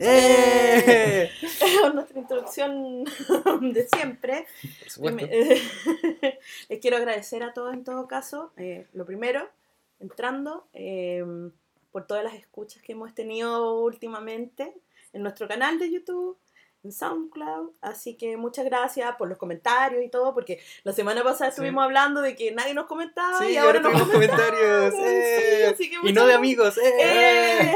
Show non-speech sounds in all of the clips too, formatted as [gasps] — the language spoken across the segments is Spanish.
¡Eh! [laughs] Nuestra introducción [laughs] de siempre. Por supuesto. [laughs] Les quiero agradecer a todos en todo caso. eh, lo primero, entrando, eh, por todas las escuchas que hemos tenido últimamente en nuestro canal de YouTube, en SoundCloud. Así que muchas gracias por los comentarios y todo, porque la semana pasada estuvimos hablando de que nadie nos comentaba Sí, y ahora nos tenemos comentan. comentarios. ¡eh! y no de amigos. ¡eh! ¡Eh!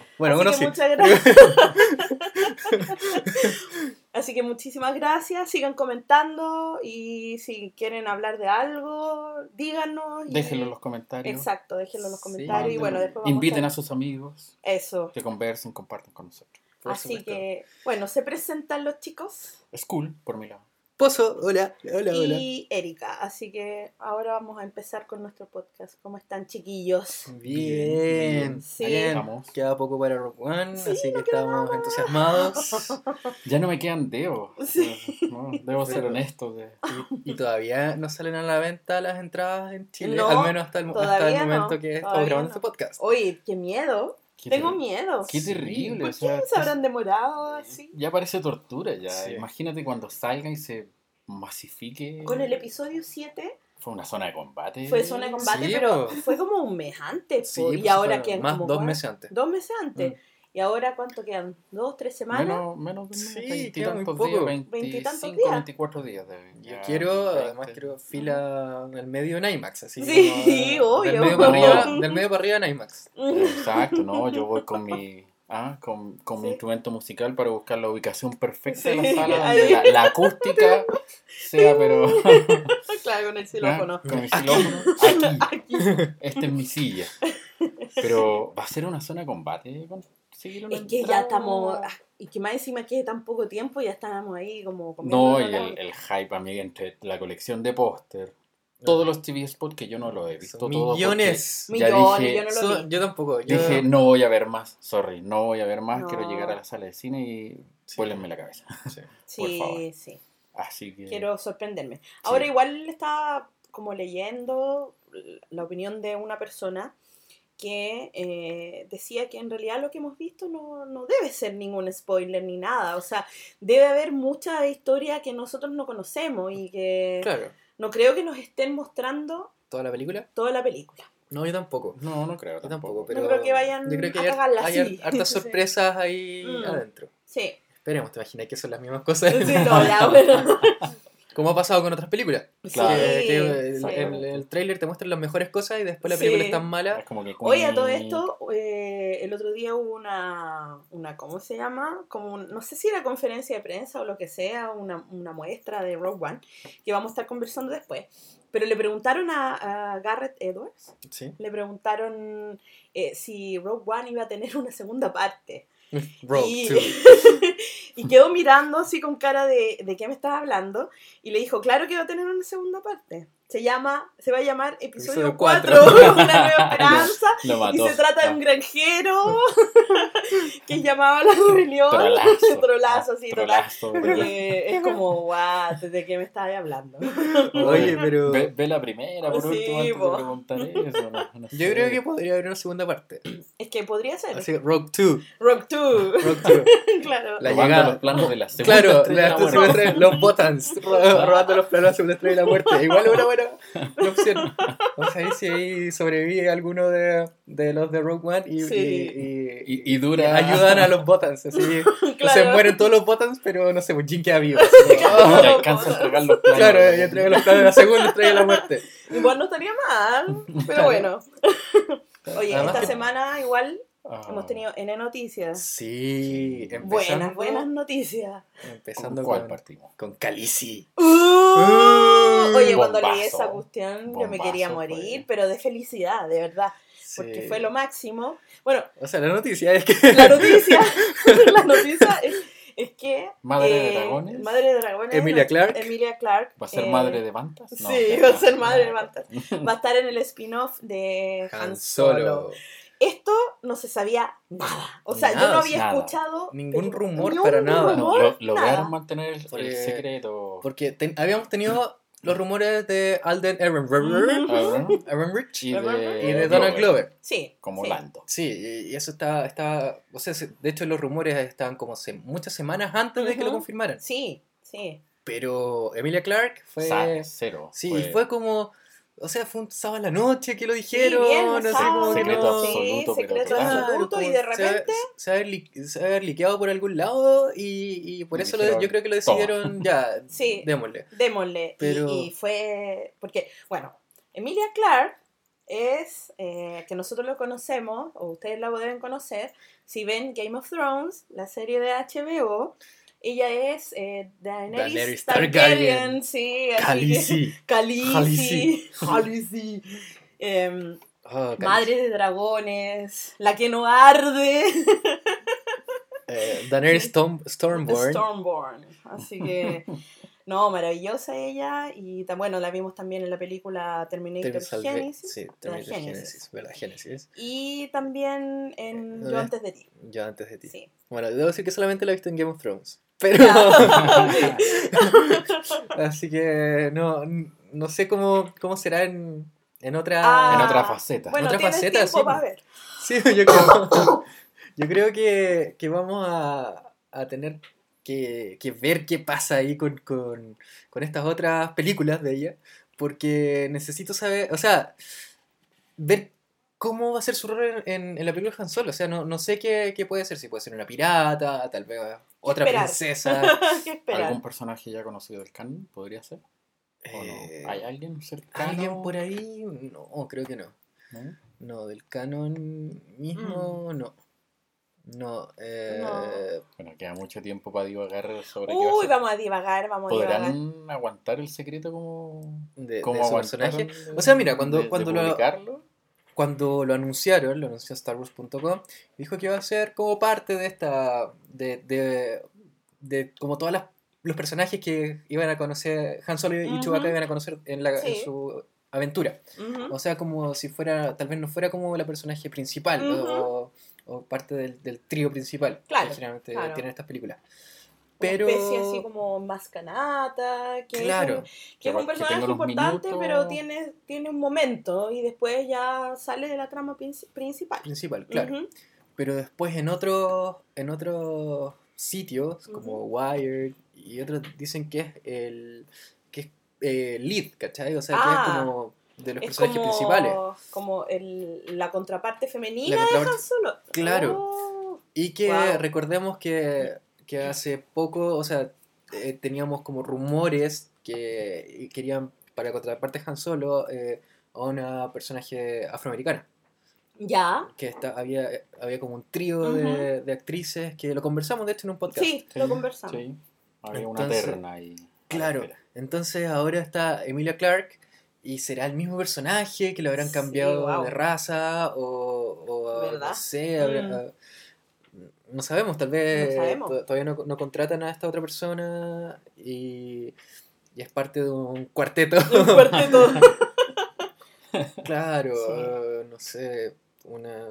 [laughs] Bueno, Así uno que sí. muchas gracias. [laughs] Así que muchísimas gracias, sigan comentando y si quieren hablar de algo, díganos. y- Déjenlo en los comentarios. Exacto, déjenlo en los comentarios y bueno, después vamos Inviten a... a sus amigos Eso. que conversen, compartan con nosotros. Por Así supuesto. que, bueno, se presentan los chicos Es cool, por mi lado. Pozo, hola, hola, hola. y Erika. Así que ahora vamos a empezar con nuestro podcast. ¿Cómo están, chiquillos? Bien, Sí. bien. Queda poco para Rock One, Sí, así que no estamos nada. entusiasmados. [laughs] Ya no me quedan dedos. Sí. No, debo ser honesto. Y, y todavía no salen a la venta las entradas en Chile, No, al menos hasta el, hasta todavía el momento no, que estamos grabando no. este podcast. Oye, qué miedo. Qué Tengo ter- miedo. Qué terrible. ¿Por o sea, qué se habrán demorado así? Ya parece tortura ya. Sí. Imagínate cuando salga y se masifique. Con el episodio 7 Fue una zona de combate. fue zona de combate, Sí, pero po. fue como un mes antes. Sí, po, pues y ahora quedan más como dos meses antes. Dos meses antes. Mm. ¿Y ahora cuánto quedan? ¿Dos, tres semanas? Menos, menos de Sí, veintitantos días, poco. Veintitantos 25, días. 24 días. de- Yo ya, quiero, 20. además quiero fila en el medio en IMAX, así Sí, como, [laughs] obvio. Del medio, para arriba, [laughs] del medio para arriba en IMAX. Exacto, no, yo voy con mi, [laughs] ah, con, con mi Sí. instrumento musical para buscar la ubicación perfecta de Sí, la sala, donde la, la acústica sea, pero claro, con el ah, xilófono. con el xilófono, aquí, Aquí. esta es mi silla. Pero va a ser una zona de combate conseguir una Es que ya estamos. ah, Y que más encima quede tan poco tiempo, ya estábamos ahí como. No, y el, el hype, a mí, entre la colección de póster, todos los TV spots que yo no lo he visto. Son todo millones. Millones, dije- yo no lo Eso- vi. yo tampoco. Yo, Dije, no voy a ver más, sorry, no voy a ver más, quiero llegar a la sala de cine y Sí. vuélenme la cabeza. [laughs] sí. Sí, por favor. sí. Así que... Quiero sorprenderme. Ahora igual estaba como leyendo la opinión de una persona que eh, decía que en realidad lo que hemos visto no, no debe ser ningún spoiler ni nada. O sea, debe haber mucha historia que nosotros no conocemos y que Claro. no creo que nos estén mostrando ¿Toda la película? toda la película. No, yo tampoco. No, no creo Yo tampoco. pero creo que vayan yo creo que a hay, cagarla hay así. har- hartas [laughs] Sí. sorpresas ahí Mm. adentro. Sí, Esperemos, te imaginas que son las mismas cosas. sí, [laughs] no, ya, bueno. [laughs] Como ha pasado con otras películas. Claro. Que, Sí, que el, sí. el, el trailer te muestra las mejores cosas y después la Sí. película es tan mala. Es como que... Oye, a todo esto, eh, el otro día hubo una, una, ¿cómo se llama? Como, un- no sé si era conferencia de prensa o lo que sea, una, una muestra de Rogue One, que vamos a estar conversando después. Pero le preguntaron a, a Garrett Edwards, Sí. le preguntaron eh, si Rogue One iba a tener una segunda parte. [laughs] Rogue y, 2. [laughs] y quedó mirando así con cara de, de qué me estás hablando y le dijo, claro que va a tener una segunda parte. Se llama, se va a llamar Episodio Episodio 4, cuatro. [laughs] Una Nueva [laughs] Esperanza. [laughs] Y se trata de un granjero que llamaba a la rebelión. Trolazo. Trolazo, sí, total. trolazo. Porque es como, guau, ¿de qué me estabas hablando? Oye, pero Ve, ve la primera, por Sí, último, antes po. de preguntar eso. no- no yo sé. creo que podría haber una segunda parte. Es que podría ser. Así, Rogue 2. Rock 2. Rogue 2. claro. La llegada. los planos de la segunda Claro, estrella de la la muerte. segunda los buttons, ro- robando los planos de la segunda estrella de la muerte. Igual es una buena, buena opción. Vamos a ver si ahí sobrevive alguno de, de los de Rogue One y, Sí. y- y- Y, y y dura... ayudan a los buttons. Así, [laughs] no se Claro. mueren todos los buttons, pero no sé, pues Jin queda vivo. así [laughs] como, Y alcanza a entregar los planos. Claro, y entrega los planos de la segunda estrella de la muerte. Igual no estaría mal, pero Claro. bueno. [laughs] Oye, Además esta que- semana igual Ah, hemos tenido N noticias. Sí, empezando, Buenas, buenas noticias. Empezando ¿Con cuál con, partimos? con Khaleesi. Uh, Uh, oye, cuando leí esa cuestión yo me quería morir, pero de felicidad, de verdad, porque fue lo máximo. Bueno, O sea, la noticia es que. la [laughs] noticia, [laughs] la noticia es, es que Madre de eh, dragones. Madre de dragones, Emilia Clarke. Emilia Clark ¿Va a ser eh, madre de Bantas? sí, va a ser madre de Bantas. Va a estar en el spin-off de Han, Han Solo. Solo. Esto no se sabía nada. O sea, yo no había nada. escuchado Ningún pero rumor ni un para nada. No, lo- lograron nada. mantener el, el secreto. Porque ten- habíamos tenido los rumores de Alden Ehrenreich y de, y de Donald Glover. Sí. Como sí. Lando. Sí, y eso está, está o sea, se- de hecho los rumores estaban como se- muchas semanas antes de que lo confirmaran. Sí, sí. Pero Emilia Clarke fue... Sa- cero. Sí, y fue como... O sea, fue un sábado en la noche que lo Sí, dijeron. bien, no sé, como que no- sí, absoluto, pero secreto total. absoluto, y de se va- repente... Se va a haber, li- se va a haber liqueado por algún lado y, y por Y eso lo- yo creo que lo "Toma". decidieron [laughs] ya, Sí. démosle. Démosle. Y, fue. Porque, bueno, Emilia Clark es. eh, que nosotros lo conocemos, o ustedes la deben conocer. Si ven Game of Thrones, la serie de HBO, ella es eh, Daenerys, Daenerys Targaryen. Targaryen. Sí, [laughs] Khaleesi. Khaleesi. Khaleesi. [laughs] Khaleesi. Em, Oh, madre de dragones, la que no arde. [laughs] Eh, Daenerys Storm, Stormborn. Stormborn. Así que, no, maravillosa ella. Y tan bueno, la vimos también en la película Terminator Genesis. Sí, Terminator Genesis. ¿verdad? Genesis. Y también en Eh, Yo antes de ti. Yo antes de ti. Sí. Bueno, debo decir que solamente la he visto en Game of Thrones. Pero. [laughs] Así que no, no sé cómo, cómo será en, en otra. Ah, En otra faceta. Bueno, Otra tienes faceta, tiempo sí. ver. Sí, [laughs] yo creo, yo creo que, que vamos a, a tener que, que ver qué pasa ahí con, con, con estas otras películas de ella, porque necesito saber, o sea, ver cómo va a ser su rol en, en la película de Han Solo. O sea, no, no sé qué, qué puede ser, si puede ser una pirata, tal vez otra Esperar. princesa. [laughs] ¿Algún personaje ya conocido del canon podría ser? ¿O Eh, no? ¿Hay alguien cercano? ¿Alguien por ahí? No, creo que no. ¿No? No, del canon mismo, no. No, eh, No. Bueno, queda mucho tiempo para divagar sobre qué va a Uy, vamos a divagar, vamos a divagar. ¿Podrán aguantar el secreto como, de, como de su aguantaron personaje. O sea, mira, cuando- de- de cuando lo- publicarlo? Cuando lo anunciaron, lo anunció StarWars.com, dijo que iba a ser como parte de esta. de. de, de como todos los personajes que iban a conocer. Han Solo y Ujú. Chewbacca iban a conocer en, la, en su aventura. O sea, como si fuera. tal vez no fuera como la personaje principal Ujú. o, o parte del, del trío principal Claro, que generalmente claro. tienen estas películas. Pero. especie así como Mascanata, que Claro. es que es un personaje importante, minutos. pero tiene, tiene un momento y después ya sale de la trama princi- principal. principal, claro. Pero después en otros en otros sitios como Wired y otros dicen que es el que es eh, lead, ¿cachai? O sea, que Ah. es como de los Es personajes como, principales como el, la contraparte femenina La de Han Solo. Claro. Oh. y que Wow. recordemos que, que hace poco, o sea, eh, teníamos como rumores que querían para contraparte Han Solo eh, a una personaje afroamericana. Ya. Que está, había, había como un trío de, de actrices que lo conversamos de hecho en un podcast. Sí, lo conversamos. Sí. Había una terna ahí. Claro, entonces ahora está Emilia Clarke y será el mismo personaje que lo habrán Sí, cambiado wow. de raza o, o ¿Verdad? no sé, habrá- Mm. No sabemos, tal vez No sabemos. to- todavía no, no contratan a esta otra persona y, y es parte de un cuarteto. [laughs] Un cuarteto. [laughs] claro, Sí. no sé, una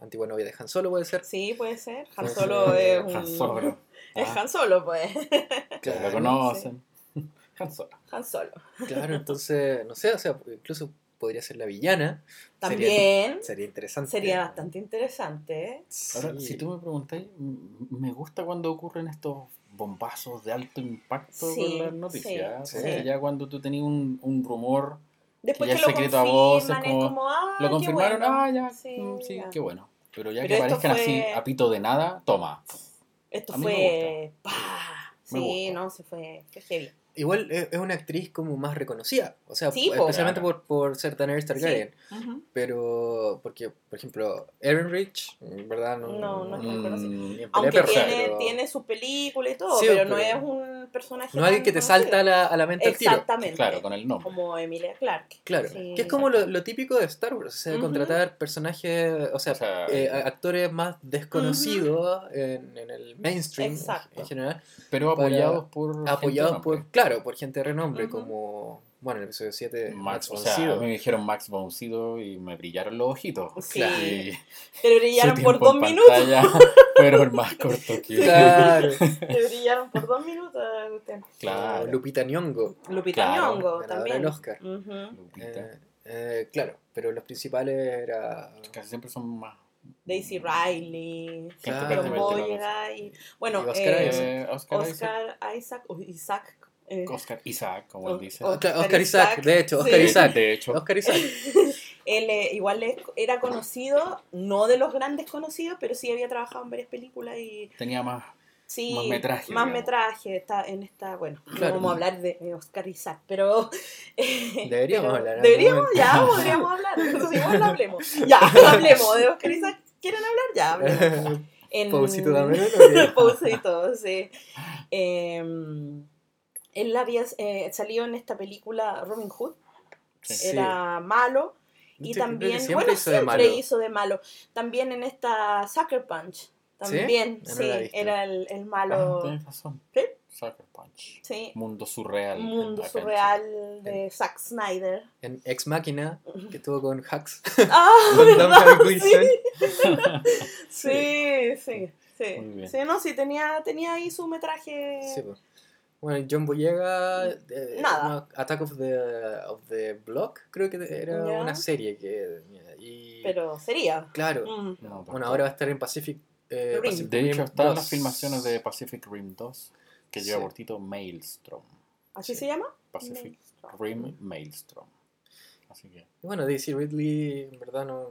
antigua novia de Han Solo puede ser. Sí, puede ser. Han Puede Solo ser, es un... Han Solo. Es Ah, Han Solo, pues. [laughs] Claro, lo conocen. Han Solo. Han Solo. Claro, entonces, no sé, o sea, incluso podría ser la villana. También Sería interesante. sería bastante interesante. ¿eh? Ahora, Sí. si tú me preguntáis, me gusta cuando ocurren estos bombazos de alto impacto Sí, con las noticias. sí, sí. ya cuando tú tenías un, un rumor, Después ya que es lo secreto a voces, es como- como, ah, lo qué confirmaron, bueno. ah, ya, Sí, mm, sí, ya. qué bueno. Pero ya Pero que esto aparezcan así a pito de nada, toma. Esto A mí me fue... ¡pah! Me Sí, gusta. no, se fue... Fue heavy. Igual es una actriz como más reconocida, o sea, Sí, especialmente por, por ser Daenerys Targaryen, Ujú. pero porque, por ejemplo, Aaron Rich, ¿verdad? No, no es tan conocido. Mm, pelea Aunque persa, tiene, pero tiene su película y todo, Sí, pero, no es un personaje no alguien que te conocido. salta a la, a la mente al tiro. Exactamente. claro, con el nombre. Como Emilia Clarke. Claro, Sí. que es como lo, lo típico de Star Wars, o sea, contratar personajes, o sea, O sea, eh, a- actores más desconocidos en, en el mainstream Exacto. en general, pero apoyados por. apoyados por, claro, por gente de renombre, Ujú. como, bueno, en el episodio 7, Max, Max o von sea, me dijeron Max Boncido y me brillaron los ojitos. Sí. Y [laughs] [laughs] [laughs] Te brillaron por dos minutos. fueron más cortos que Claro. Te brillaron por dos minutos. Claro. Lupita Nyong'o. Lupita Claro. Nyong'o también. del Oscar. Ujú. Lupita. Eh, eh, claro, pero los principales era... Casi siempre son más. Daisy Riley, Claro. Y bueno, Y Oscar eh, Isaac. Eh, Oscar, Isaac. Oscar Isaac o Isaac. Eh, Oscar Isaac, como él dice. Oscar, Oscar Isaac, Isaac, de hecho. Oscar Isaac. De hecho, Oscar Isaac. [laughs] él eh, igual era conocido, no de los grandes conocidos, pero sí había trabajado en varias películas y tenía más. sí, Más metraje, más digamos. metraje está en esta, bueno, no Claro. vamos a hablar de Oscar Isaac, pero eh, [laughs] Deberíamos pero hablar Deberíamos, ya podríamos hablar, [laughs] entonces igual hablemos. Ya, hablemos de Oscar Isaac. ¿Quieren hablar? Ya, hablemos. En... Pausito también, ¿no? Pausito, sí. Eh, él había eh, salido en esta película Robin Hood, Sí. Era malo. Y Yo también, siempre bueno, hizo de siempre malo. hizo de malo. También en esta Sucker Punch, también, sí, era el, el Ah, malo. tienes razón. ¿Sí? Sucker Punch. Sí, Mundo surreal. mundo surreal de Zack Snyder. En Ex Máquina, que estuvo con Hacks. [laughs] Ah, [laughs] ¿verdad? Sí, [laughs] sí, sí. Sí, Muy bien. sí, no, sí, tenía, tenía ahí su metraje. Sí, pues. Bueno, John Boyega, eh, Nada. no, Attack of the, of the Block, creo que era Ya. una serie que... Y, Pero sería. claro, Mm. No, bueno, ahora va a estar en Pacific, eh, Rim. Pacific De hecho, están 2. las filmaciones de Pacific Rim 2, que lleva Sí. por título Maelstrom. ¿Así Sí. se llama? Pacific Maelstrom. Rim Maelstrom. Así que. Y bueno, Daisy Ridley, en verdad, no...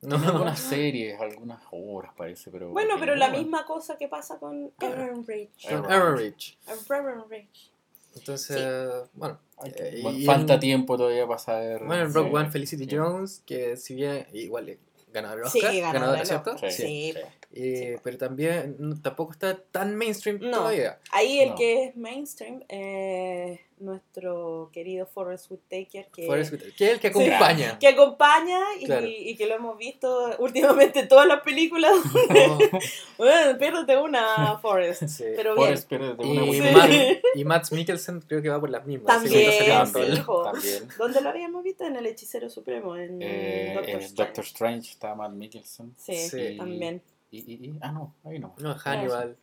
No, Tiene algunas series, algunas obras parece, pero. Bueno, pero la misma cosa que pasa con Aaron Rich. Con Aaron Aaron Rich. Aaron Rich. Entonces, bueno, Hay que- eh, bueno, falta en- tiempo todavía para saber. Bueno, en Rock Sí. One, Felicity Sí. Jones, que si bien igual ganador Sí, Oscar, ganadora ganadora, del ¿cierto? Sí. Sí. Eh, Pero también no- tampoco está tan mainstream No. todavía. Ahí el No. que es mainstream, eh, nuestro querido Forrest Whitaker, que, Forrest Whitaker, que es el que Sí. acompaña. que acompaña y, Claro. y que lo hemos visto últimamente en todas las películas. Oh, [laughs] [laughs] bueno, piérdete una, Forrest. sí. Pero bien. Forrest, una Y. Matt, y Matt Mikkelsen creo que va por las mismas. También. También. ¿Dónde lo habíamos visto? En El Hechicero Supremo, en Eh, Doctor en Strange. Doctor Strange está Matt Mikkelsen. Sí, Sí. también. Y, y, y- ah, no, ahí no. No, Hannibal.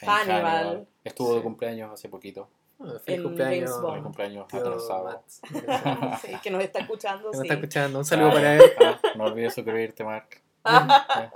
En Hannibal. Estuvo de cumpleaños hace poquito. Oh, En feliz cumpleaños. De cumpleaños atrasado. [laughs] Sí, que nos está escuchando. Que sí. nos está escuchando. Un saludo Ah, para él. ah, no olvides suscribirte, Mark.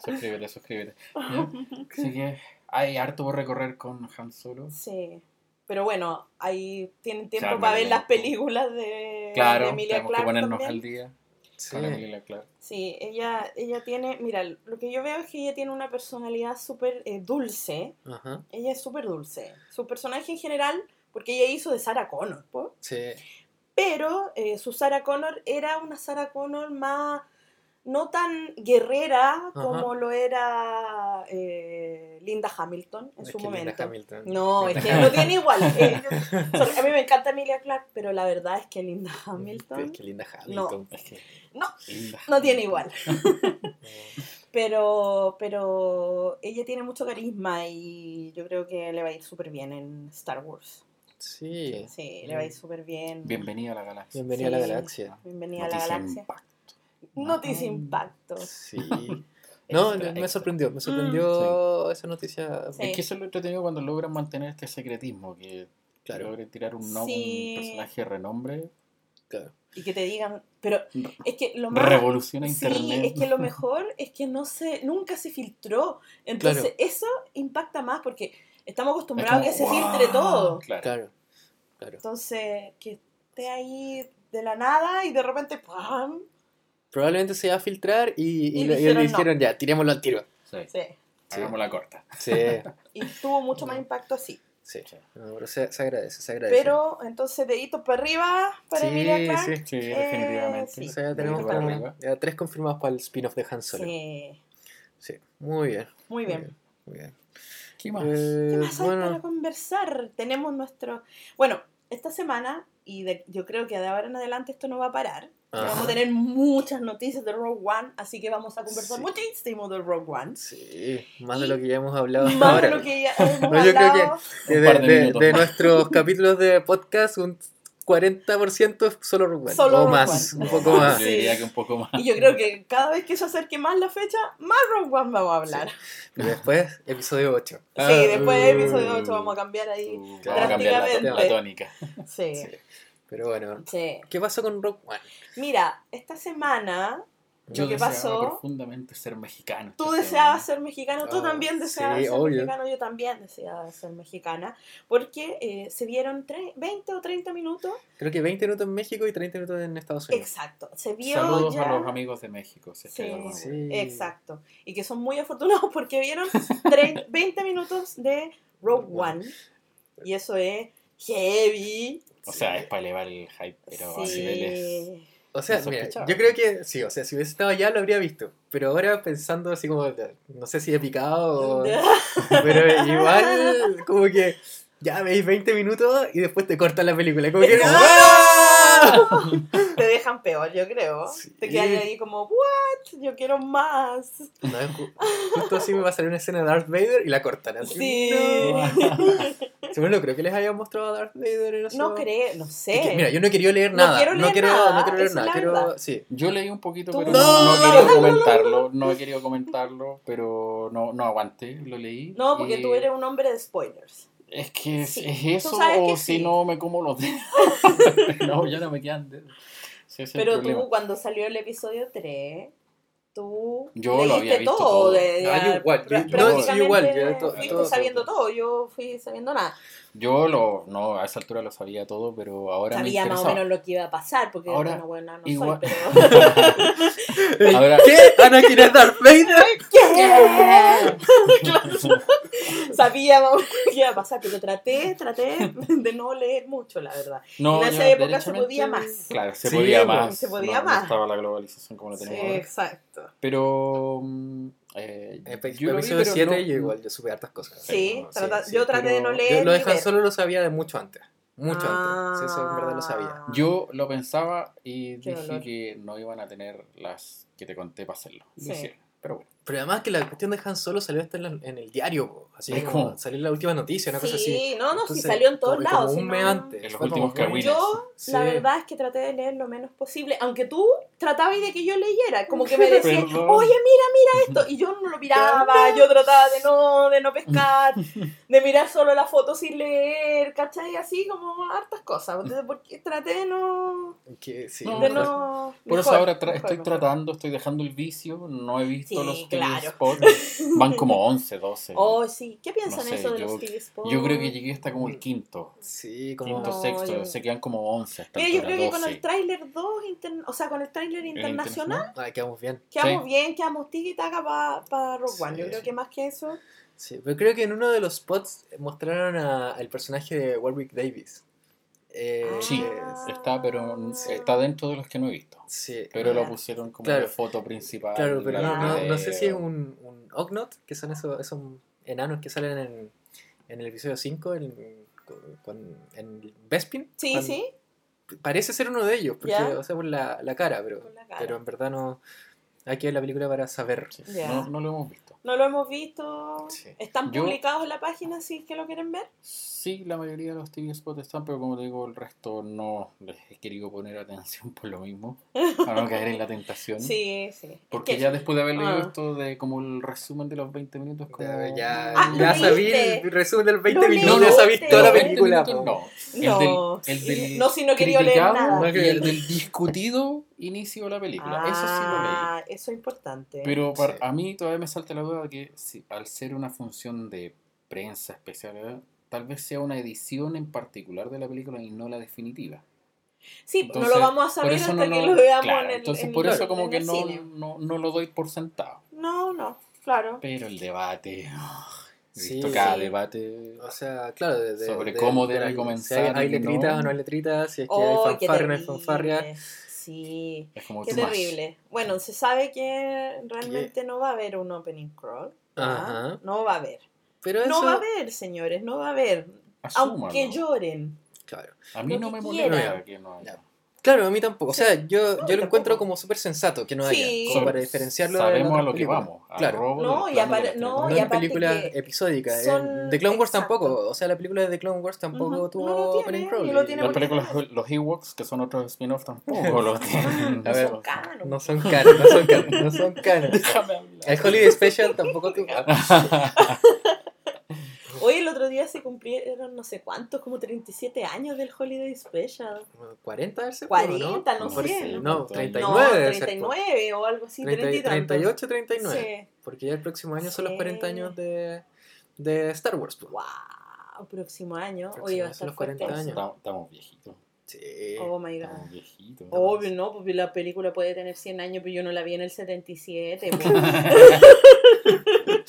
Suscríbete, suscríbete. Así que hay harto por recorrer con Han Solo. Sí. Pero bueno, ahí tienen tiempo Claro, para ver no. las películas de, Claro, de Emilia tenemos Clarke que ponernos también. al día Sí. con Emilia Clarke. Sí, ella, ella tiene, mira, lo que yo veo es que ella tiene una personalidad súper eh, dulce. Ajá. Ella es súper dulce. Su personaje en general, porque ella hizo de Sarah Connor, ¿po? Sí. pero eh, su Sarah Connor era una Sarah Connor más, no tan guerrera como lo era eh, Linda Hamilton en Es su que Linda momento. Hamilton. No, es que no tiene igual. [laughs] eh, yo- a mí me encanta Emilia Clarke, pero la verdad es que Linda Es Hamilton que Linda Hamilton. Es que. No, linda. no tiene igual. No. [laughs] Pero, pero ella tiene mucho carisma y yo creo que le va a ir súper bien en Star Wars. Sí. Sí, le va a ir súper bien. Bienvenida a la galaxia. Bienvenida a la galaxia. Bienvenida a la Noticia galaxia. impacto. Noticia. Impacto. Sí. No, Extra, me extra. sorprendió. Me sorprendió esa noticia. Mm. Sí. Es que eso es lo entretenido cuando logran mantener este secretismo, que Claro. logren tirar un, no- Sí. un personaje de renombre, Claro. Y que te digan, pero es que lo más... revoluciona Sí, internet. es que lo [laughs] mejor es que no se, nunca se filtró. Entonces Claro. eso impacta más porque estamos Es acostumbrados a que se filtre todo. Claro. Claro. Claro. Entonces, que esté ahí de la nada y de repente ¡pam! Probablemente se va a filtrar y, y, Y lo- y dijeron le no. dijeron ya, tirémoslo al tiro. Sí. Sí. Hagamos la corta. Sí. [laughs] Y tuvo mucho más impacto así. Sí. No, pero se, se agradece, se agradece. Pero entonces deditos para arriba para Sí, Emilia Clarke. sí. Sí, Eh, definitivamente. sí. O sea, ya tenemos para ya tres confirmados para el spin-off de Han Solo. Sí. Sí, muy bien. Muy bien. Muy bien. ¿Qué más? Eh, ¿Qué más hay para conversar? Tenemos nuestro... Bueno, esta semana, y de- yo creo que de ahora en adelante esto no va a parar, Ajá. vamos a tener muchas noticias de Rogue One, así que vamos a conversar Sí. muchísimo de Rogue One. sí, más de Y lo que ya hemos hablado Más ahora. de lo que ya hemos No, yo creo hablado. De, de de- de nuestros capítulos de podcast, un 40% es solo Rogue One. Solo o Rogue más, One. un poco más. Yo Sí. diría que un poco más. Y yo creo que cada vez que se acerque más la fecha, más Rogue One vamos a hablar. Y después, episodio 8. Sí, Ah, después de episodio 8 vamos a cambiar ahí. Uh, Vamos a cambiar la, drásticamente. la tónica. Sí, Sí. Pero bueno, sí. ¿qué pasó con Rogue One? Mira, esta semana Yo lo que deseaba pasó, profundamente ser mexicano. tú deseabas ser mexicano, tú Ah, también deseabas sí, ser obvio. mexicano, yo también deseaba ser mexicana, porque eh, se vieron tre- 20 o 30 minutos, Creo que 20 minutos en México y 30 minutos en Estados Unidos. exacto, se vio Saludos ya... a los amigos de México. Si es que hay Sí. Sí. Exacto. Y que son muy afortunados [laughs] porque vieron tre- 20 minutos de Rogue One. Y eso es heavy. O sea, es para elevar el hype, pero a niveles. O sea, mira, yo creo que sí, o sea, si hubiese estado allá lo habría visto. Pero ahora pensando así como, no sé si he picado o... [laughs] Pero igual, como que ya veis 20 minutos y después te cortan la película. Como que... [laughs] ¡Ah! [laughs] Te dejan peor, yo creo. Sí. Te quedas ahí como, ¿what? Yo quiero más. No, ju- justo así me va a salir una escena de Darth Vader y la cortan así. Sí. No. Según no creo que les hayan mostrado a Darth Vader en. No creo, no Es sé. que, mira, yo no querido leer No nada. quiero no leer quiero, nada, no quiero leer nada. es Quiero, sí. Yo leí un poquito, pero No, no, no he no, querido no, [laughs] no, comentarlo. No he querido comentarlo, pero no, no aguanté. Lo leí. No, porque y tú eres un hombre de spoilers. Es que es, Sí, es eso, o si sí. no me como los dedos. [laughs] [laughs] no, ya no me quedan dedos. Sí, Pero tú, cuando salió el episodio 3, tú Yo lo había visto todo. todo. De, Ah, yo igual, yo- no, sí, igual, yo to- fuiste todo, sabiendo todo. todo. yo fui sabiendo nada. Yo lo, no, a esa altura lo sabía todo, pero ahora Sabía me más o menos lo que iba a pasar, porque Ahora, bueno, buena no igual- soy, pero... [laughs] Ahora- ¿Qué? ¿Anakin es Darth Vader? Claro. [laughs] Sabía [laughs] que iba a pasar, pero traté, traté [laughs] de no leer mucho, la verdad. No, En esa ya, época se podía más. Claro, se Sí, podía pues, más. se podía no, más. No estaba la globalización como la Sí, tenemos ahora. exacto. Pero. mm, eh, En el yo lo vi, episodio pero 7 no- yo igual, yo supe hartas cosas. Sí, no, trata- sí, yo traté de no leer. Yo lo dejan solo lo sabía de mucho antes. Mucho Ah. antes. Sí, eso en verdad lo sabía. Yo lo pensaba y Qué dije dolor. que no iban a tener las que te conté para hacerlo. Lo Sí. hicieron, pero bueno. Pero además que la cuestión de Han Solo salió hasta en, la- en el diario, po. así Es como como- salió en la última noticia, una cosa así. Sí, no, no, sí Entonces, salió en todos como- lados. Como un no- mes antes. En los últimos cagüines. Yo, Sí. la verdad es que traté de leer lo menos posible, aunque tú tratabas de que yo leyera, como que me [laughs] decías, Perdón. oye, mira, mira esto, y yo no lo miraba, yo trataba de no, de no pescar, [laughs] de mirar solo la foto sin leer, ¿cachai? Así como hartas cosas, entonces, porque traté de no... Que, sí, No, De mejor. no Por eso ahora tra- mejor, estoy mejor. tratando, estoy dejando el vicio. No he visto Sí, los TV claro. spots. Van como [laughs] 11, 12. Oh, sí, ¿qué piensan No sé, eso de yo- los TV spots? Yo creo que llegué hasta como el quinto. Sí, como. Quinto, No, sexto. yo- Se quedan como 11 hasta Mira, yo creo que con 12. el tráiler 2, inter- o sea, con el tráiler internacional, Ay, quedamos bien. quedamos Sí. bien, quedamos tiki taka para Rogue One. Yo Sí, creo sí. que más que eso... Sí, pero creo que en uno de los spots mostraron al personaje de Warwick Davis. Eh, Sí, está, pero Sí. está dentro de los que no he visto. sí. Pero lo Ya. pusieron como Claro. de foto principal. Claro, pero no, no, no sé si es un, un Ognot, que son esos, esos enanos que salen en, en el episodio 5, en, con, en Bespin. Sí, Cuando- sí. Parece ser uno de ellos, porque, Ya. o sea, por la, la cara, pero, Por la cara. pero en verdad no. Hay que ver la película para saber. Sí, Ya. No, no lo hemos visto. No lo hemos visto. Sí. ¿Están Yo- publicados en la página si es que lo quieren ver? Sí, la mayoría de los TV spots están, pero como te digo, el resto no les he querido poner atención por lo mismo. Para no caer en la tentación. [laughs] Sí, sí. Porque Es que- ya después de haber leído Ah. esto de como el resumen de los 20 minutos, como... Ya, ya, Ah, ya ¿lo sabí el resumen del 20 ¿Lo minutos, leíste? ya sabí toda la Los 20 película. po. no. El No, del, el del no, si no quería leer nada. No y el del discutido inicio de la película. Eso sí lo leí. Ah, eso es importante. Pero para, Sí. a mí todavía me salta la duda de que si, al ser una función de prensa especial, ¿verdad? tal vez sea una edición en particular de la película y no la definitiva. sí, entonces, no lo vamos a saber hasta no, que lo veamos claro, en el entonces en por el- eso como en que no, no, no lo doy por sentado. No, no, claro. Pero el debate, oh, he Sí. visto cada Sí. debate. O sea, claro, de, de- Sobre de- cómo de debe comenzar Si hay, letritas no. o no hay letritas, si es que Oh, hay qué fanfarria o no hay fanfarria. Sí, Es como qué much. terrible. Bueno, se sabe que realmente no va a haber un opening crawl. ¿ah? Ajá. No va a haber. Pero eso. No va a haber, señores, no va a haber. Asúmalo. Aunque lloren. Claro. A mí no me molesta que no haya. Claro, a mí tampoco. O sea, yo, yo lo encuentro como súper sensato que no haya. Sí. Como para diferenciarlo Sabemos a lo que vamos. Claro. No, y la no, No y aparte que episódicas. son- En The Clone Wars exacto. tampoco. O sea, la película de The Clone Wars tampoco tuvo No lo tiene, opening crawl. Las películas, los Ewoks, que son otros spin-offs, tampoco [laughs] lo tienen. A ver, son canon. No son canon, no son canon, no son [laughs] hablar. El Holiday Special tampoco tuvo. [laughs] Hoy el otro día se cumplieron no sé cuántos, como 37 años del Holiday Special. 40 debe ser, 40, no No sé. No, no, 39 no, debe ser, po. 39 o algo así, 30 y 30 tantos. 38, 39. Sí. Porque ya el próximo año son los Sí. 40 años de, de Star Wars. Wow, próximo año. Próximo Oye, va a estar los 40 fuerte. años. Estamos, estamos viejitos. Sí. Oh my god. Estamos viejitos. Obvio, no, porque la película puede tener 100 años, pero yo no la vi en el 77. po. [laughs] [laughs]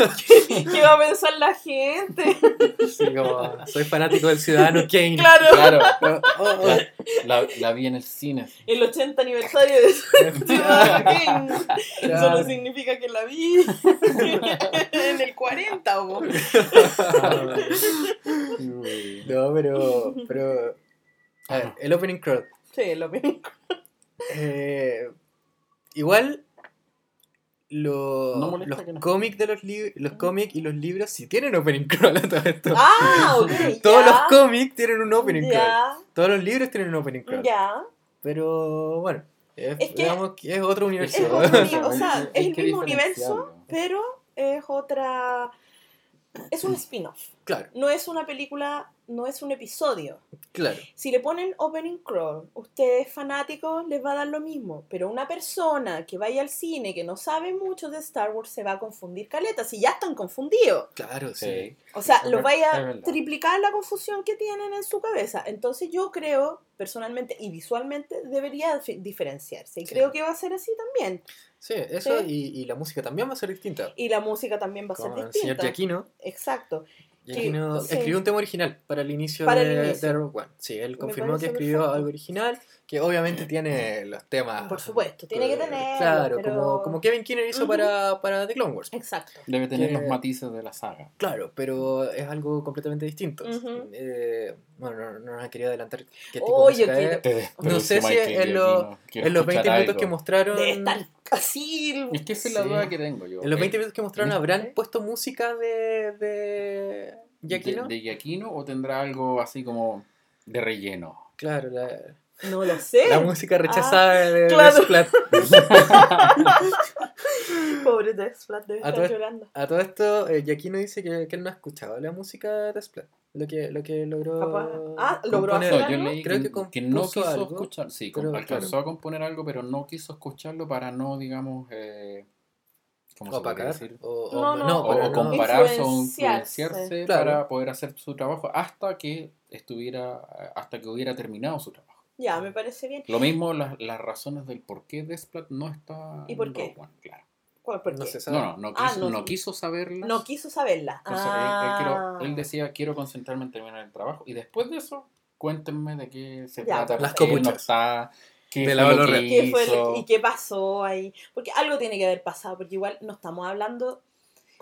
[laughs] ¿Qué, va a pensar la gente? Sí, como, soy fanático del Ciudadano Kane. Claro, Claro, Oh, oh. la, vi en el cine. el 80 aniversario de [laughs] Ciudadano Kane. Eso no significa que la vi [laughs] en el 40, po. No, pero. pero a ver, el opening crowd. Sí, lo mismo. Eh, igual. Lo- No los no. cómics de los libros los cómics y los libros sí tienen opening [laughs] crawl a todo esto. Ah, ok. [laughs] Todos los cómics tienen un opening crawl. Ya, Todos los libros tienen un opening crawl. ya. Pero bueno, es, Es que- digamos que es otro universo. Es otro uni- [laughs] o sea, es el mismo universo, pero es otra. Es un spin-off. claro, No es una película, no es un episodio. claro. Si le ponen opening crawl, ustedes fanáticos les va a dar lo mismo, pero una persona que vaya al cine que no sabe mucho de Star Wars se va a confundir caleta, si ya están confundidos. Claro, sí. Sí. O sea, los vaya a triplicar la confusión que tienen en su cabeza. Entonces yo creo, personalmente y visualmente, debería diferenciarse. Y Sí. creo que va a ser así también. Sí, eso Sí. Y, y la música también va a ser distinta. Y la música también va a ser Como el señor distinta. Giacchino. Exacto. Giacchino sí. escribió un tema original para el inicio, Para el de, inicio. de Rogue One. Sí, él confirmó que escribió perfecto. algo original, que obviamente tiene los temas. Por supuesto, tiene que eh, tenerlos, Claro, pero- como, como Kevin Kinner hizo para, para The Clone Wars. Exacto. Debe tener Que- los matices de la saga. Claro, pero es algo completamente distinto. Eh, bueno, no, no nos quería adelantar qué tipo Oh, de quiero- es. No sé si en, los- en los 20 minutos que mostraron. De estar así. Es que esa es la Sí. duda que tengo yo. En los Eh, 20 minutos que mostraron. ¿habrán puesto música de. de. Giacchino? ¿De, de Giacchino o tendrá algo así como de relleno? Claro, la, No lo sé. la música rechazada de, de claro. [laughs] Pobre Desplat debe A estar todo- llorando. A todo esto, eh, Giacchino dice que, que él no ha escuchado la música de Splat. Lo que, lo que logró. Ah, logró componer. hacer No, yo leí Creo que, que que no quiso algo, escuchar, sí, pero, alcanzó claro. a componer algo, pero no quiso escucharlo para no, digamos, eh, ¿cómo O se podría opacar. decir? O, No, no. no, O, para o compararse o Influenciarse. influenciarse Claro. para poder hacer su trabajo hasta que estuviera, hasta que hubiera terminado su trabajo. Ya, me parece bien. Lo mismo las, las razones del por qué Desplat no está ¿Y por en qué? Rogue One, claro. ¿Cuál, por No qué? se sabe. No, no, no Ah, quiso, no- no quiso saberlas. No quiso saberla. Entonces, él- él, Ah. quiero- él decía, quiero concentrarme en terminar el trabajo. Y después de eso, cuéntenme de qué se Ya, trata, Las por qué no copuchas. está, qué De fue la lo Valorant. que ¿Qué fue hizo. lo- ¿Y qué pasó ahí? Porque algo tiene que haber pasado, porque igual no estamos hablando...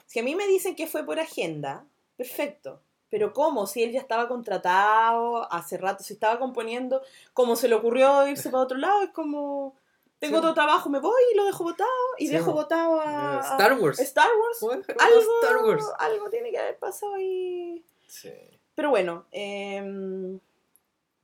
Si a mí me dicen que fue por agenda, perfecto. Pero ¿cómo? Si él ya estaba contratado hace rato, si estaba componiendo, ¿cómo se le ocurrió irse para otro lado? Es como, tengo Sí. otro trabajo, me voy y lo dejo votado. Y Sí, dejo Eh, a... Star Wars. Star Wars. Bueno, Algo, Star Wars. algo tiene que haber pasado ahí. Sí. Pero bueno, em,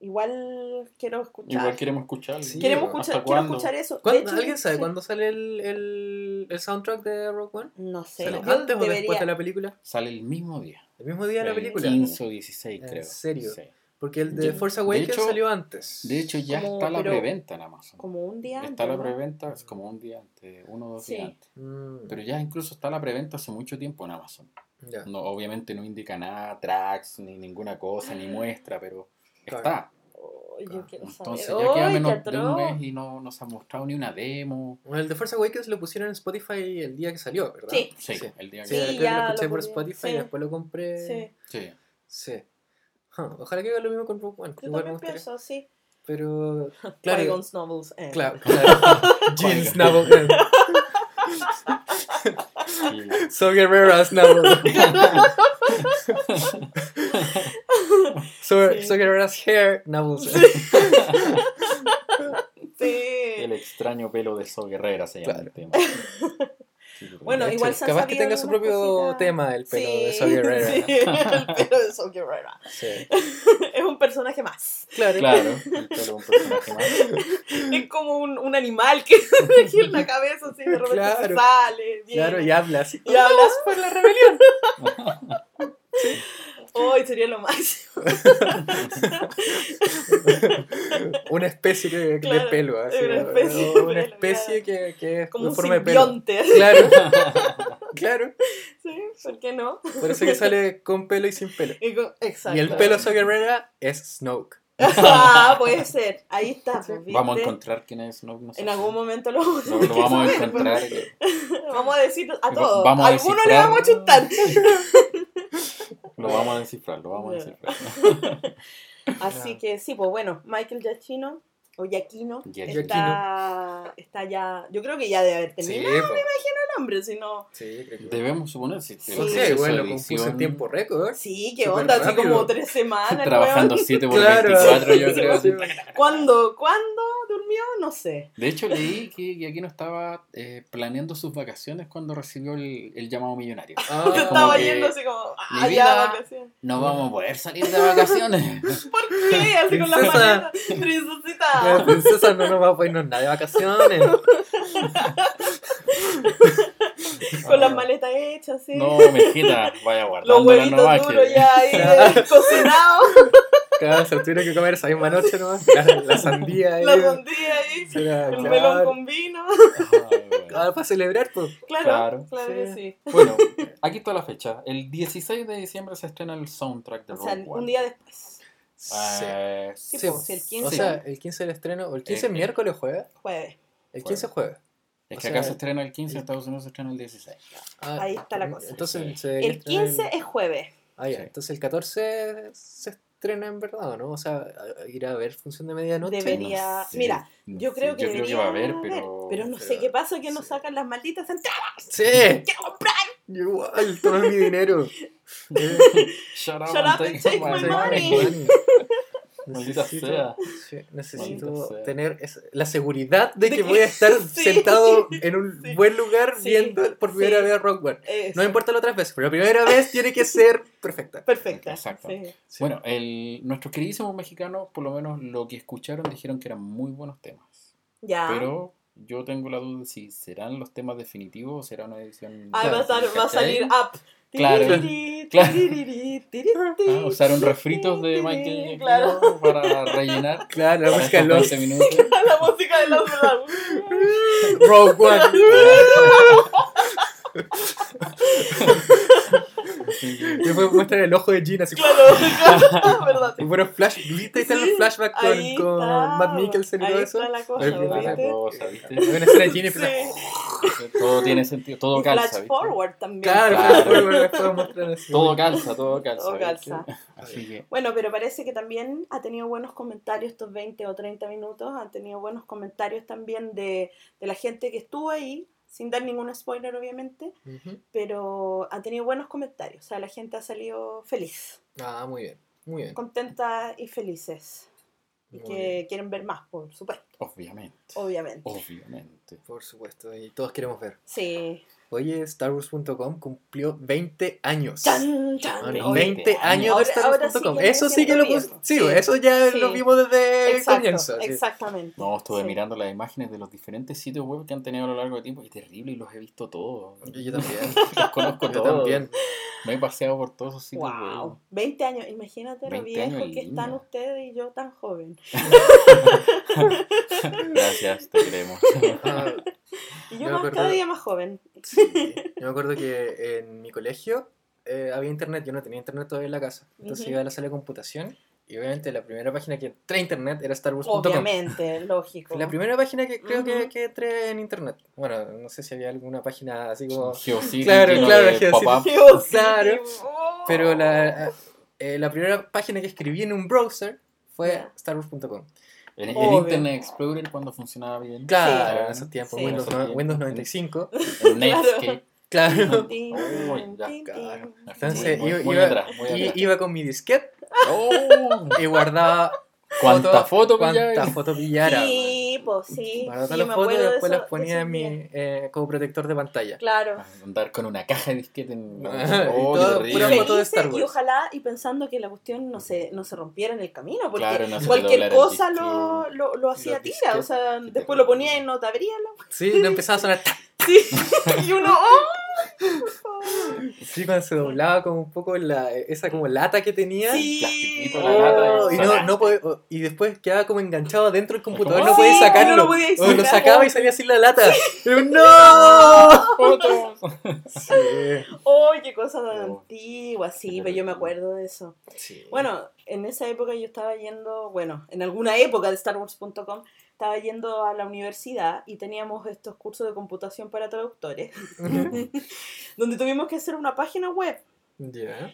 igual quiero escuchar. Igual queremos escucharlo. Sí, Queremos ¿hasta escuchar, quiero escuchar eso. De ¿Cuándo- hecho, ¿Alguien sabe sí. cuándo sale el, el, el soundtrack de Rogue One? No sé. ¿Sale antes o después debería- de la película? Sale el mismo día. El mismo día de la el película. 15 o 16, ¿En creo. serio? Sí. Porque el de Force Awakens hecho- salió antes. De hecho, ya Como- está la preventa en Amazon. Como un día Está antes, la ¿no? preventa, es como un día antes, uno o dos Sí. días antes. Mm, Pero ya incluso está la preventa hace mucho tiempo en Amazon. ya. No, obviamente no indica nada, tracks, ni ninguna cosa, ni muestra, pero. Está. Oh, yo Claro. quiero saber. Entonces ya queda ¡Ay, menos de un mes y no nos ha mostrado ni una demo. Bueno, el de Force Awakens lo pusieron en Spotify el día que salió, ¿verdad? Sí. Sí, Sí. el día Sí, que... Sí, que ya lo lo escuché por podía- Spotify y sí. después lo compré. Sí, Sí. Sí. Huh, Ojalá que haga lo mismo con Rogue One. yo también pienso, sí. Pero. [laughs] Claro. Novels. eh. Claro, [laughs] claro. Jean Snubble. Y- So Guerrera Snubble. So, Sí. Guerrera's hair Nubbles. [laughs] Sí. El extraño pelo de So Guerrera se llama Claro. el tema. Sí, Bueno, De igual hecho, se han capaz que tenga su propio cositas. tema el pelo de Sí, So Guerrera. [laughs] Sí, el pelo de So Guerrera. Sí. [laughs] Es un personaje más. Claro. Claro, el pelo es un personaje más. Es como un, un animal que aquí en la cabeza, así de repente se Claro. sale. viene, Claro, y habla así. y hablas por la rebelión. Hoy sería lo máximo. [laughs] Una especie de, de pelo. así, una especie Una que, que es Como un forma de pelo. Claro. [laughs] claro. Sí, ¿por qué no? Por eso que sale con pelo y sin pelo. Y con- Exacto. Y el pelo Guerrera es Snoke. Ah, puede ser. Ahí está. pues. Vamos a encontrar quién es Snoke. No sé En algún momento lo vamos a No, lo vamos a saber, encontrar. pues. [laughs] que- Vamos a decir a todos. vamos a Alguno le vamos a chutar. Lo vamos a descifrar, lo vamos a descifrar. Así que sí, pues bueno, Michael Giacchino o Giacchino Giacchino. está, está ya. Yo creo que ya debe haber Sí, tenido po. el nombre, si no. Sí, creo que- Debemos suponer si Sí. el No sé, proceso igual de lo compuso en tiempo récord. Sí, qué onda, así rápido. como tres semanas. Trabajando weón. 7 por Claro. 24, yo creo. así. ¿Cuándo? ¿Cuándo durmió? No sé. De hecho, leí que, que aquí no estaba eh, planeando sus vacaciones cuando recibió el, el llamado millonario. Ah, como estaba que yendo así como, ah, ya, vacaciones. No vamos a poder salir de vacaciones. [laughs] ¿Por qué? Así con la Princesa. maleta. La Princesita. princesa no nos va a poder irnos nada de vacaciones. [laughs] Con las maletas hechas, sí. No, mejita, vaya guardando Los huevitos duros ya ahí eh, [laughs] cocinados. Claro, se tuvieron que comer esa misma noche nomás. [laughs] La, la sandía ahí. La sandía ahí. Será, El claro. melón con vino. Ah, para celebrar, pues. Claro, Claro. claro, Sí. que sí. Bueno, [laughs] aquí está la fecha. El 16 de diciembre se estrena el soundtrack de O sea, Rogue un día después. Eh, Sí, Sí, pues, el 15 O sea, el 15 el estreno, o el 15 Eh, miércoles jueves, jueves. el 15 jueves. es o que sea, acá se estrena el 15, en Estados Unidos se estrena el 16. Ah, Ahí está la cosa. Entonces Sí. se El estrena 15 es jueves. Ah, ya. Sí. Entonces el 14 se estrena en verdad, ¿no? O sea, ir a ver función de medianoche. Debería- No sé, Mira, no Yo sé, creo que yo creo debería que va a haber, pero. pero no sé pero- qué pasa que nos sí. sacan las malditas entradas. ¡Sí! ¡Quiero comprar! Igual, toma mi dinero. [laughs] Eh, Shut up, Shut and up take and take my my money. money. Maldita Necesito, sea. sí, necesito Maldita sea. tener esa- la seguridad de De que que- voy a [laughs] estar sí. sentado en un Sí. buen lugar Sí. viendo por primera Sí. vez Rock One. Eso. No me importa las otras veces, pero la primera vez tiene que ser perfecta. Perfecta. Exacto. Bueno, el, nuestros queridísimos mexicanos, por lo menos lo que escucharon, dijeron que eran muy buenos temas. Ya. Pero yo tengo la duda de si serán los temas definitivos o será una edición. Ah, va, a va a salir up. Claro. [laughs] Claro. Ah, usaron refritos de Michael Claro. Para rellenar. [laughs] [laughs] Claro, la música de los 20 minutos. La música de los Rogue One. Después muestran el ojo de Jean así. Claro, [laughs] claro, verdad. [laughs] Y bueno, flash, ¿viste? Ahí están los flashbacks con, con está, Matt Mikkelsen y ahí todo eso. está la cosa, Ahí ¿viste? empieza la cosa, ¿viste? Hay una escena de Jean y. Todo tiene sentido, todo Y calza. flash ¿viste? forward también. Claro, Claro. flash forward, después muestran así. Todo calza, todo calza. Todo calza. Así que, Bueno, pero parece que también ha tenido buenos comentarios estos 20 o 30 minutos. Ha tenido buenos comentarios también de, de la gente que estuvo ahí, sin dar ningún spoiler, obviamente. Pero ha tenido buenos comentarios. O sea, la gente ha salido feliz, Ah, muy bien, muy bien. contenta y felices. Y Muy que bien. quieren ver más, por supuesto, obviamente. obviamente. Obviamente. Por supuesto, y todos queremos ver. Sí. Oye, StarWars.com cumplió 20 años. Chan, chan. Ah, Oye, 20 años ahora- de sí StarWars.com. me eso sí que lo. Sí, Sí, eso ya sí. lo vimos desde el Exacto, comienzo. sí. exactamente. No, estuve Sí. mirando las imágenes de los diferentes sitios web que han tenido a lo largo del tiempo y terrible y los he visto todos. Yo, yo también. [laughs] Los conozco Yo todos. también. Me he paseado por todos esos sitios Wow, web. 20 años, imagínate lo 20 años viejo que están ustedes y yo tan joven. [laughs] Gracias, te queremos. [laughs] Y Yo yo más, acuerdo- cada día más joven. sí. Yo me acuerdo que en mi colegio eh, había internet, yo no tenía internet todavía en la casa. Entonces iba a la sala de computación y obviamente la primera página que entré a internet era StarWars.com. Obviamente, [laughs] lógico. La primera página que creo que, que entré en internet. Bueno, no sé si había alguna página así como... Geocity, Claro, claro, Geocity. Claro. oh. Pero la, eh, la primera página que escribí en un browser fue Ya. StarWars.com. El, el Obvio. Internet Explorer cuando funcionaba bien. Claro, Sí. en esos tiempos, Sí. Windows, En no-. Windows 95. [laughs] El Netscape. Claro. Ya. Entonces Muy- iba, muy atrás. iba con mi disquete Oh, y guardaba ¿Cuánta foto pillaba? ¿Cuántas fotos pillara? Sí, pues sí. Guardaba sí, todas me las fotos y de después eso- las ponía en mi, eh, como protector de pantalla. Claro. Andar con una caja de disquete en... [laughs] Oh, qué todo pura foto de Star Wars. Y ojalá y pensando que la cuestión no se, no se rompiera en el camino, porque Claro, no cualquier cosa lo, lo, lo hacía tira, o sea, después lo ponía y no te abría. Sí, no empezaba a sonar. [laughs] ¡tac! Sí, [laughs] y uno, ¡oh! por favor! Sí, cuando se doblaba como un poco la, esa como lata que tenía. Sí. Oh, la lata y, no, no podía- oh, y después quedaba como enganchado dentro del computador, como, no podía Sí, sacarlo. no lo O lo sacar. sacaba y salía sin la lata. Pero ¡No! Sí, ¡Oh, qué cosa tan Oh. antigua! Sí, pero yo me acuerdo de eso. sí. Bueno, en esa época yo estaba yendo, bueno, en alguna época de StarWars.com, estaba yendo a la universidad y teníamos estos cursos de computación para traductores, [laughs] donde tuvimos que hacer una página web. Ya.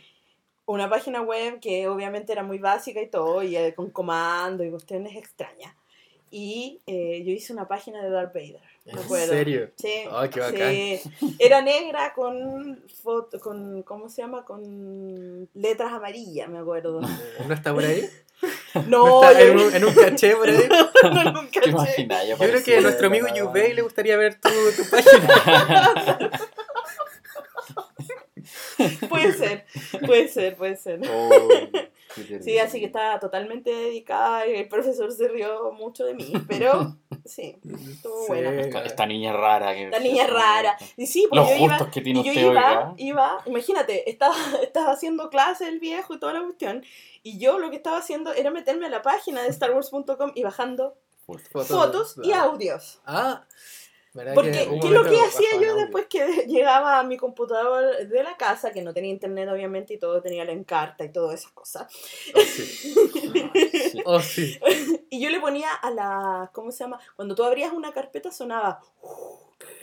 Una página web que obviamente era muy básica y todo, y eh, con comandos y cuestiones extrañas. Y eh, yo hice una página de Darth Vader. me ¿En acuerdo. serio? Sí, Ay, qué bacán. sí. Era negra con foto, con, ¿cómo se llama? Con letras amarillas, me acuerdo. ¿No está por ahí? [laughs] No, está en un, en un caché por ahí? [laughs] no, nunca [laughs] ¿Te sé. imaginas? Yo creo que a nuestro amigo Yubei le gustaría ver tu, tu página. [laughs] Puede ser, puede ser, puede ser. Oh, [laughs] Sí, así que estaba totalmente dedicada y el profesor se rió mucho de mí, pero [laughs] sí, estuvo Sí. buena. Esta, esta niña rara. Que, La niña rara. Y sí, pues Los yo iba, gustos que tiene y yo usted, iba, imagínate, estaba, estaba haciendo clase el viejo y toda la cuestión, y yo lo que estaba haciendo era meterme a la página de StarWars.com y bajando Fotos, fotos y audios. Ah, ¿verdad Porque, que ¿qué es lo que hacía yo audio? después que [laughs] llegaba a mi computador de la casa, que no tenía internet obviamente y todo tenía la encarta y todas esas cosas? Oh, sí. Sí. [laughs] Oh, sí. Y yo le ponía a la, ¿cómo se llama? Cuando tú abrías una carpeta sonaba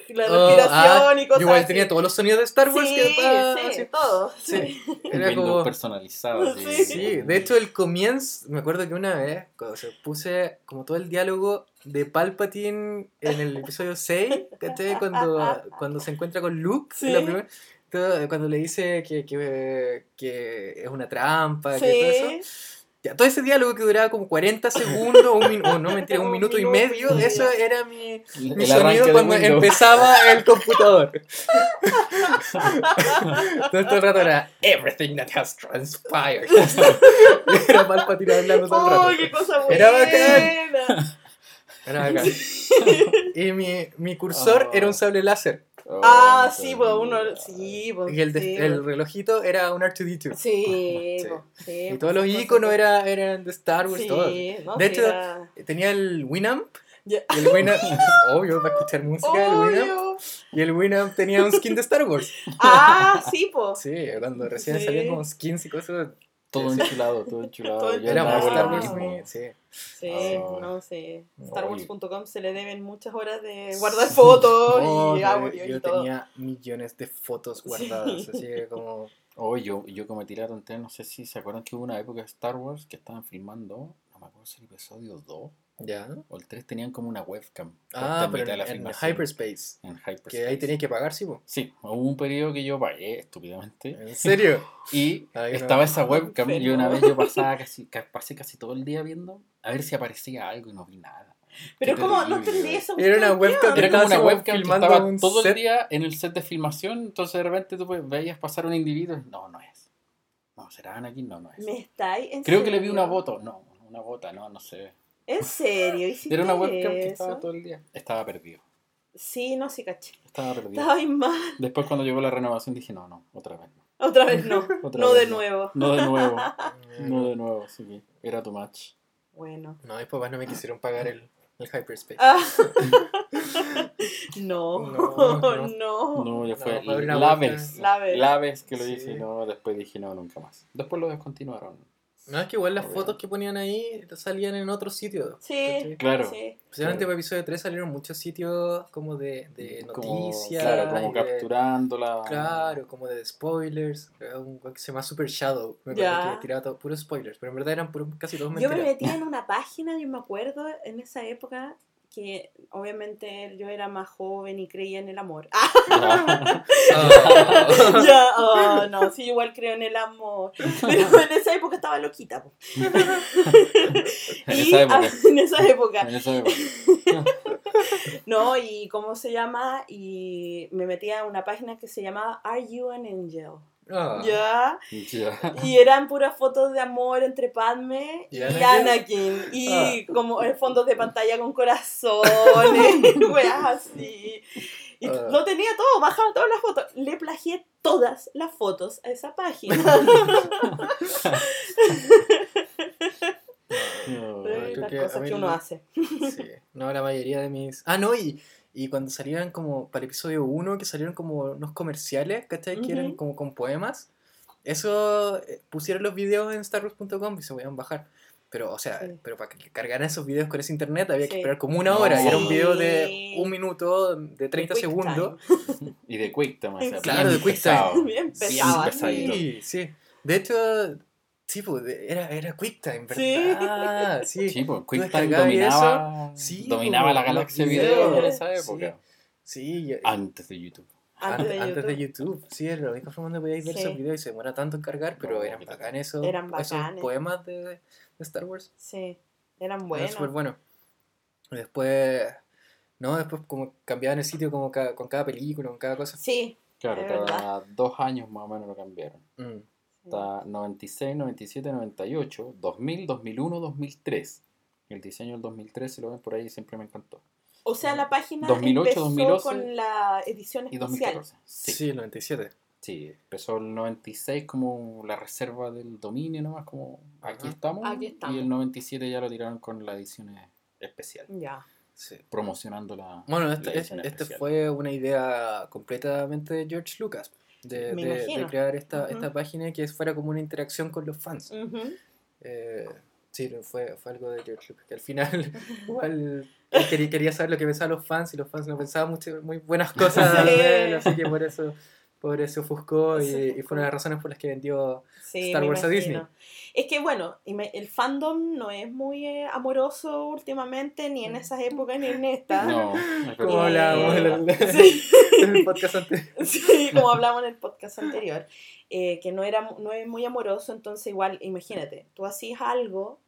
la Oh, respiración ah, y cosas igual así. tenía todos los sonidos de Star Wars sí, que estaba sí, así. todo. Sí. Era Windows como... personalizado. Sí. Sí, de hecho el comienzo, me acuerdo que una vez cuando se puse como todo el diálogo de Palpatine en el episodio 6, ¿cachai? Cuando, cuando se encuentra con Luke, la Sí. primera- todo- cuando le dice que, que, que es una trampa, que todo eso. Ya, todo ese diálogo que duraba como 40 segundos, un min- o no mentira, un Un [laughs] minuto y minuto y medio, medio. eso era mi, mi sonido cuando empezaba el [laughs] computador. [laughs] todo el rato era Everything that has transpired. era Palpatine hablando todo el rato. ¡Oh, qué cosa buena! Era bacán. Era bacán. Y mi, mi cursor Oh. era un sable láser. Oh, Ah, qué sí, pues uno, sí, pues, Y el, de- sí, el pues. relojito era un R2D2. Sí, [laughs] Sí. pues, sí, Y pues, todos los iconos cosas. era, eran de Star Wars, Sí, todo. no, De sí, hecho, era- Tenía el Winamp. Ya. Y el Winamp, [laughs] obvio, para escuchar música del Winamp. Y el Winamp tenía un skin de Star Wars. Ah, sí, pues. [laughs] Sí, cuando recién Sí. salían como skins y cosas. Todo enchulado, todo [laughs] enchulado. Todo Yo Era con Star Wars. muy- Sí. Sí, Oh. no sé. StarWars.com se le deben muchas horas de guardar fotos y [laughs] yo- audio y yo todo. tenía millones de fotos guardadas. Sí. Así que como. [laughs] Oh, yo, yo cometí la tontería, no sé si se acuerdan que hubo una época de Star Wars que estaban filmando, no me acuerdo si el episodio 2 Ya. o el 3 tenían como una webcam. Ah, en pero en, la en filmación. Hyperspace. En Hyperspace. Que ahí tenías que pagar, sí, po. Sí, hubo un periodo que yo pagué estúpidamente ¿En serio? [laughs] y [laughs] Ay, no. estaba esa webcam y una vez yo pasaba casi, ca- pasé casi todo el día viendo a ver si aparecía algo y no vi nada. Pero Qué como, no entendí eso. Era una cuestión, webcam ¿qué Era como una webcam que estaba un todo set. el día en el set de filmación, entonces de repente tú pues, veías pasar un individuo y no, no es. No, será Anakin, no, no es. ¿Me estáis? ¿En Creo que le vi una foto, no, una bota, no, no sé. ¿En serio? ¿Hiciste Era una webcam que estaba todo el día. Estaba perdido, Sí, no, sí, caché. estaba perdido. Estaba ahí mal. Después cuando llegó la renovación dije, no, no, otra vez no. Otra vez no. [laughs] Otra no vez de nuevo. No de nuevo, [laughs] no de nuevo, así que era too much. Bueno. No, mis papás no me quisieron pagar el, el Hyperspace. Ah. [laughs] no, No, no, no. No, ya No, fue una la vez. La vez. La vez que lo Sí. hice y no, después dije no, nunca más. Después lo descontinuaron. No, es que igual las Obvio. fotos que ponían ahí salían en otros sitios. Sí, ¿cachai? Claro. sí. Especialmente Claro. para episodio 3 salieron muchos sitios como de, de Como- noticias. claro, como y de- capturándola. Claro, como de spoilers. Un que se llama Super Shadow. Me acuerdo Ya. que tiraba todo, puros spoilers, pero en verdad eran puros, casi todos Yo me mentiras. metía en [laughs] una página, yo me acuerdo, en esa época, que obviamente yo era más joven y creía en el amor. [laughs] Ya. Oh. no, sí, igual creo en el amor. Pero [laughs] en esa época estaba loquita. po. [laughs] En Y, esa época. ah, en esa época. En esa época. [laughs] No, y cómo se llama, y me metía a una página que se llamaba Are You an Angel? Ah. Ya, Ya. y eran puras fotos de amor entre Padme y, ¿Y Anakin, Anakin? y como eh, fondos de pantalla con corazones, [laughs] weas así. Y Ah. lo tenía todo, bajaba todas las fotos. Le plagié todas las fotos a esa página. [laughs] No, [laughs] creo las que a cosas mí que uno hace. [laughs] Sí, no, la mayoría de mis... Ah, no, y, y cuando salieron como para el episodio 1, que salieron como unos comerciales, ¿cachai? Que eran como con poemas. Eso eh, pusieron los videos en starwars.com y se podían bajar. Pero, o sea, Sí. pero para que cargaran esos videos con ese internet había que Sí. esperar como una No. hora. Y era un video de un minuto, de 30 Quick segundos. [laughs] Y de QuickTime, o sea, Claro, bien de QuickTime. pesado. Bien Bien pesado. pesadito. Sí, sí. De hecho, sí, pues, era, era QuickTime, Sí. ¿verdad? [laughs] Sí. Sí, pues QuickTime dominaba, Sí, dominaba pues, la galaxia de videos, video en sí. esa época. Sí, y- Antes de YouTube. Antes de antes YouTube. de YouTube. Sí, era la única forma donde podíais ver Sí. esos videos y se demora tanto en cargar, pero No, eran bacán esos, Eran esos poemas de, de Star Wars. Sí, eran Eran buenos. súper buenos. Después, no, después como cambiaban el sitio como ca- con cada película, con cada cosa. Sí, Claro, cada dos años más o menos lo cambiaron. Mm. Está 96, 97, 98, 2000, 2001, 2003. El diseño del 2003, si lo ven por ahí, siempre me encantó. O sea, la página 2008, empezó 2012 con la edición Y especial. 2014. Sí. Sí, el 97. sí, empezó el 96 como la reserva del dominio nomás, como aquí estamos. Aquí estamos. Y el 97 ya lo tiraron con la edición especial, Ya. Sí. promocionando la. Bueno, este, este fue una idea completamente de George Lucas. De, Me de- de crear esta, Ujú. esta página que fuera como una interacción con los fans. Ujú. Eh, sí, fue, fue algo de George Lucas, que al final [laughs] igual él quería, quería saber lo que pensaban los fans y los fans no pensaban mucho, muy buenas [laughs] cosas Sí. de él, así que por eso, por eso ofuscó y, Se y ofuscó. fue una de las razones por las que vendió Sí, Star Wars a. Disney. Es que bueno, el fandom no es muy eh, amoroso últimamente, ni en esas épocas ni en esta. No, [laughs] es como hablábamos en el, Sí. En el podcast anterior. [laughs] Sí, como hablamos en el podcast anterior, eh, que no, era, no es muy amoroso, entonces igual, imagínate, tú hacías algo,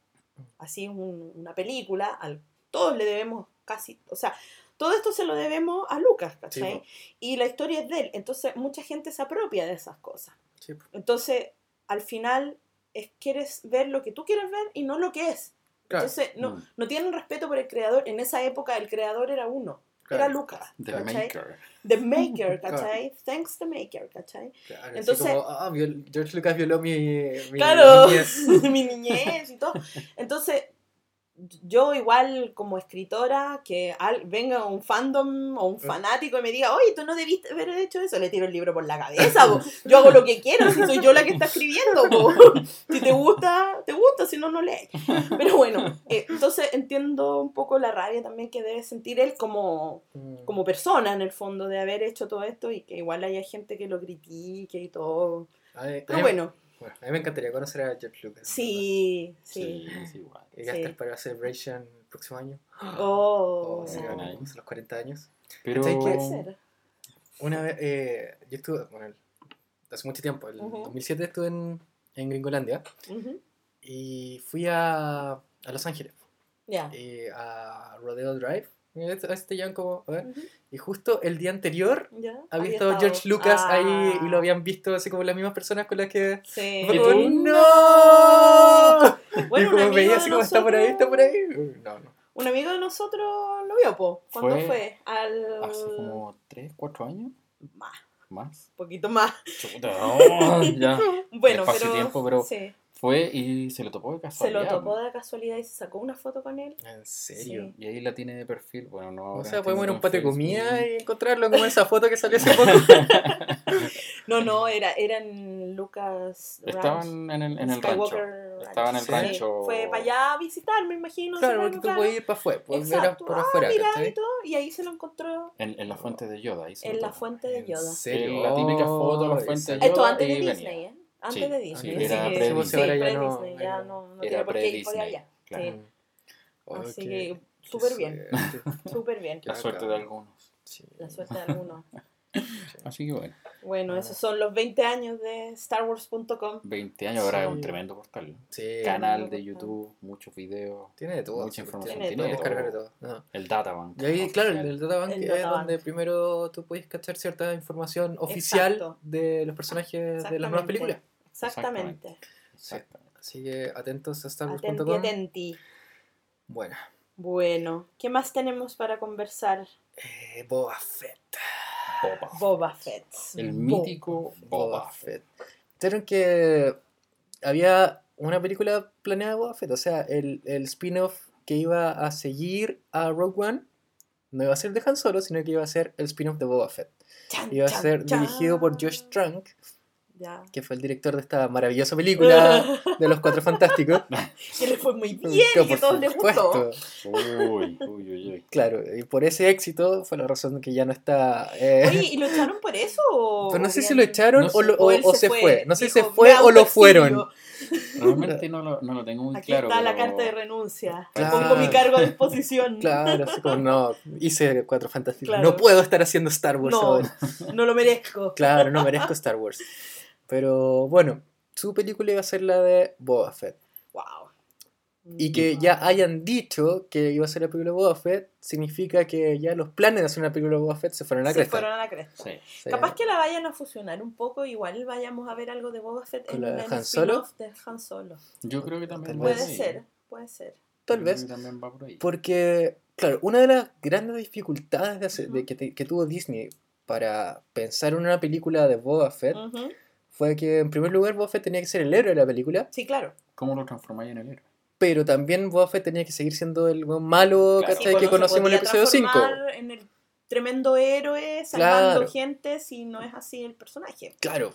hacías un- una película, al, todos le debemos casi, o sea, todo esto se lo debemos a Lucas, Sí, ¿cachai? po. y la historia es de él, entonces mucha gente se apropia de esas cosas. Sí. Entonces, al final, es, quieres ver lo que tú quieres ver y no lo que es. Claro, Entonces, no, Mm. no tienen respeto por el creador. En esa época, el creador era uno. Era claro, Lucas. The ¿cachai? Maker. The Maker, [laughs] Claro. ¿cachai? Thanks the Maker, ¿cachai? claro, Entonces- como, ah, George Lucas violó mi, mi Claro, niñez. [laughs] mi niñez y todo. [laughs] Entonces, yo igual como escritora, que al- venga un fandom o un Eh. fanático y me diga, oye, tú no debiste haber hecho eso, le tiro el libro por la cabeza, po. [laughs] yo hago lo que quiero, si soy yo la que está escribiendo, po. si te gusta, te gusta, si no, no lees. Pero bueno, eh, entonces entiendo un poco la rabia también que debe sentir él como, Mm. como persona en el fondo de haber hecho todo esto y que igual haya gente que lo critique y todo. Pero bueno, bueno, a mí me encantaría conocer a George Lucas. sí, Sí, sí. es igual. Y gastar Sí. para Celebration el próximo año. [gasps] Oh, Oh, sí, los 40 años. Pero. Una vez, eh, yo estuve, bueno, hace mucho tiempo, el Ujú. 2007 estuve en, en Gringolandia y fui a, a Los Ángeles, Ya. y a Rodeo Drive. Y a veces te como, a ver, Ujú. y justo el día anterior Ya. había estado George Lucas ahí y lo habían visto así como las mismas personas con las que... Sí. [laughs] ¿Y tú? ¡No! Bueno, y como veía así como está por ahí, está por ahí. Uy, No, no. Un amigo de nosotros lo vio, po. ¿Cuándo Fue fue? Al... Hace como 3, 4 años Más, más. un poquito más. Chuta, no, ya. [laughs] Bueno, pero... tiempo, pero Sí. Fue y se lo topó de Se casualidad. lo topó de casualidad y se sacó una foto con él. En serio. Y ahí la tiene de perfil. Bueno, no. O sea, podemos ir a un patio de en comida y encontrarlo como esa foto que salió hace poco. [laughs] No, no, era, era en Lucas Ranch. Estaban en el, en el rancho. Ranch. Estaban en el Sí. rancho. Fue para allá a visitar, me imagino. claro, porque tú claro. puedes ir para afuera, puedes ver Exacto. por Ah, afuera, mira, y todo, y ahí se lo encontró En, en la fuente de Yoda. Ahí se lo en la topó. fuente de ¿En Yoda. serio? La típica foto, la Oh, fuente de Esto Yoda antes de venía. Disney, ¿eh? Antes Sí, de Disney. sí, así era que- pre-Disney. sí, Ahora ya no- ya no- no, no Era tiene por qué ir por pre-Disney, allá. claro. Sí. Así que súper bien, [laughs] súper bien. La suerte de algunos. Sí. La suerte de algunos. [laughs] Así que bueno, Bueno, esos son los 20 años de StarWars.com. 20 años ahora es un tremendo portal. Sí. Canal de YouTube, muchos videos, Tiene de todo. mucha información. Tiene Tiene, todo. descargar de todo. No. El databank. Y ahí, claro, el Databank El es Databank. donde primero tú puedes cachar cierta información oficial Exacto. de los personajes de las nuevas películas. Exactamente. Exactamente. Así que atentos a StarWars.com. atenti. Bueno, Bueno, ¿qué más tenemos para conversar? eh, Boba Fett. Boba. Boba Fett. El mítico Boba Boba. Fett. ¿Vieron que había una película planeada de Boba Fett? O sea, el, el spin-off que iba a seguir a Rogue One no iba a ser de Han Solo, sino que iba a ser el spin-off de Boba Fett. Chan, Iba a chan, ser chan. dirigido por Josh Trank, Ya. que fue el director de esta maravillosa película de los Cuatro Fantásticos. [laughs] que le fue muy [laughs] bien y que todos les gustó. Uy, uy, uy, uy. Claro, y por ese éxito fue la razón que ya no está. eh, Oye, ¿y lo echaron por eso? o- pero no sé si lo echaron No o, sé. lo- O o- él o se fue. No sé si se fue "Me o lo autoexilio". fueron. Realmente no lo, no lo tengo muy Aquí claro. está la carta de renuncia. Claro. Pongo mi cargo a disposición. Claro, así como no, hice Cuatro Fantásticos. Claro. No puedo estar haciendo Star Wars No. ahora. No lo merezco. Claro, no merezco Star Wars. Pero bueno, su película iba a ser la de Boba Fett. Wow. Y que ya hayan dicho que iba a ser la película de Boba Fett, significa que ya los planes de hacer una película de Boba Fett se fueron a la Se cresta. fueron a la cresta. Sí. Capaz que la vayan a fusionar un poco, igual vayamos a ver algo de Boba Fett ¿Con en la de el Han Solo? de Han Solo. Yo creo que también. Puede por ahí. ser, puede ser. Tal vez. que también va por ahí. Porque, claro, una de las grandes dificultades de hacer- de Ujú. que, te- que tuvo Disney para pensar en una película de Boba Fett. Fue que, en primer lugar, Boba Fett tenía que ser el héroe de la película, Sí, claro. ¿Cómo lo transformáis en el héroe? pero también Boba Fett tenía que seguir siendo el weón malo Claro. ¿cachai? Sí, que no conocimos en el episodio 5. transformar En el tremendo héroe salvando Claro. gente si no es así el personaje. Claro,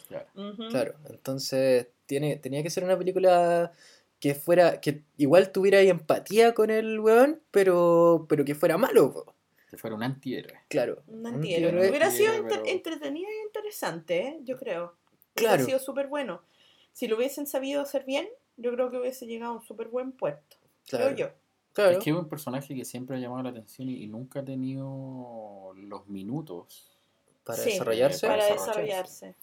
Claro. Entonces, tiene, tenía que ser una película que fuera, que igual tuviera ahí empatía con el weón, pero, pero que fuera malo, po. Que fuera un antihéroe. claro. Un antihéroe. Hubiera sido pero- entretenido y interesante, ¿eh? yo creo. Claro. Hubiera sido súper bueno. Si lo hubiesen sabido hacer bien, yo creo que hubiese llegado a un súper buen puerto. Claro, Creo yo. claro. Es que es un personaje que siempre ha llamado la atención y, y nunca ha tenido los minutos Para Sí, desarrollarse. Para desarrollarse.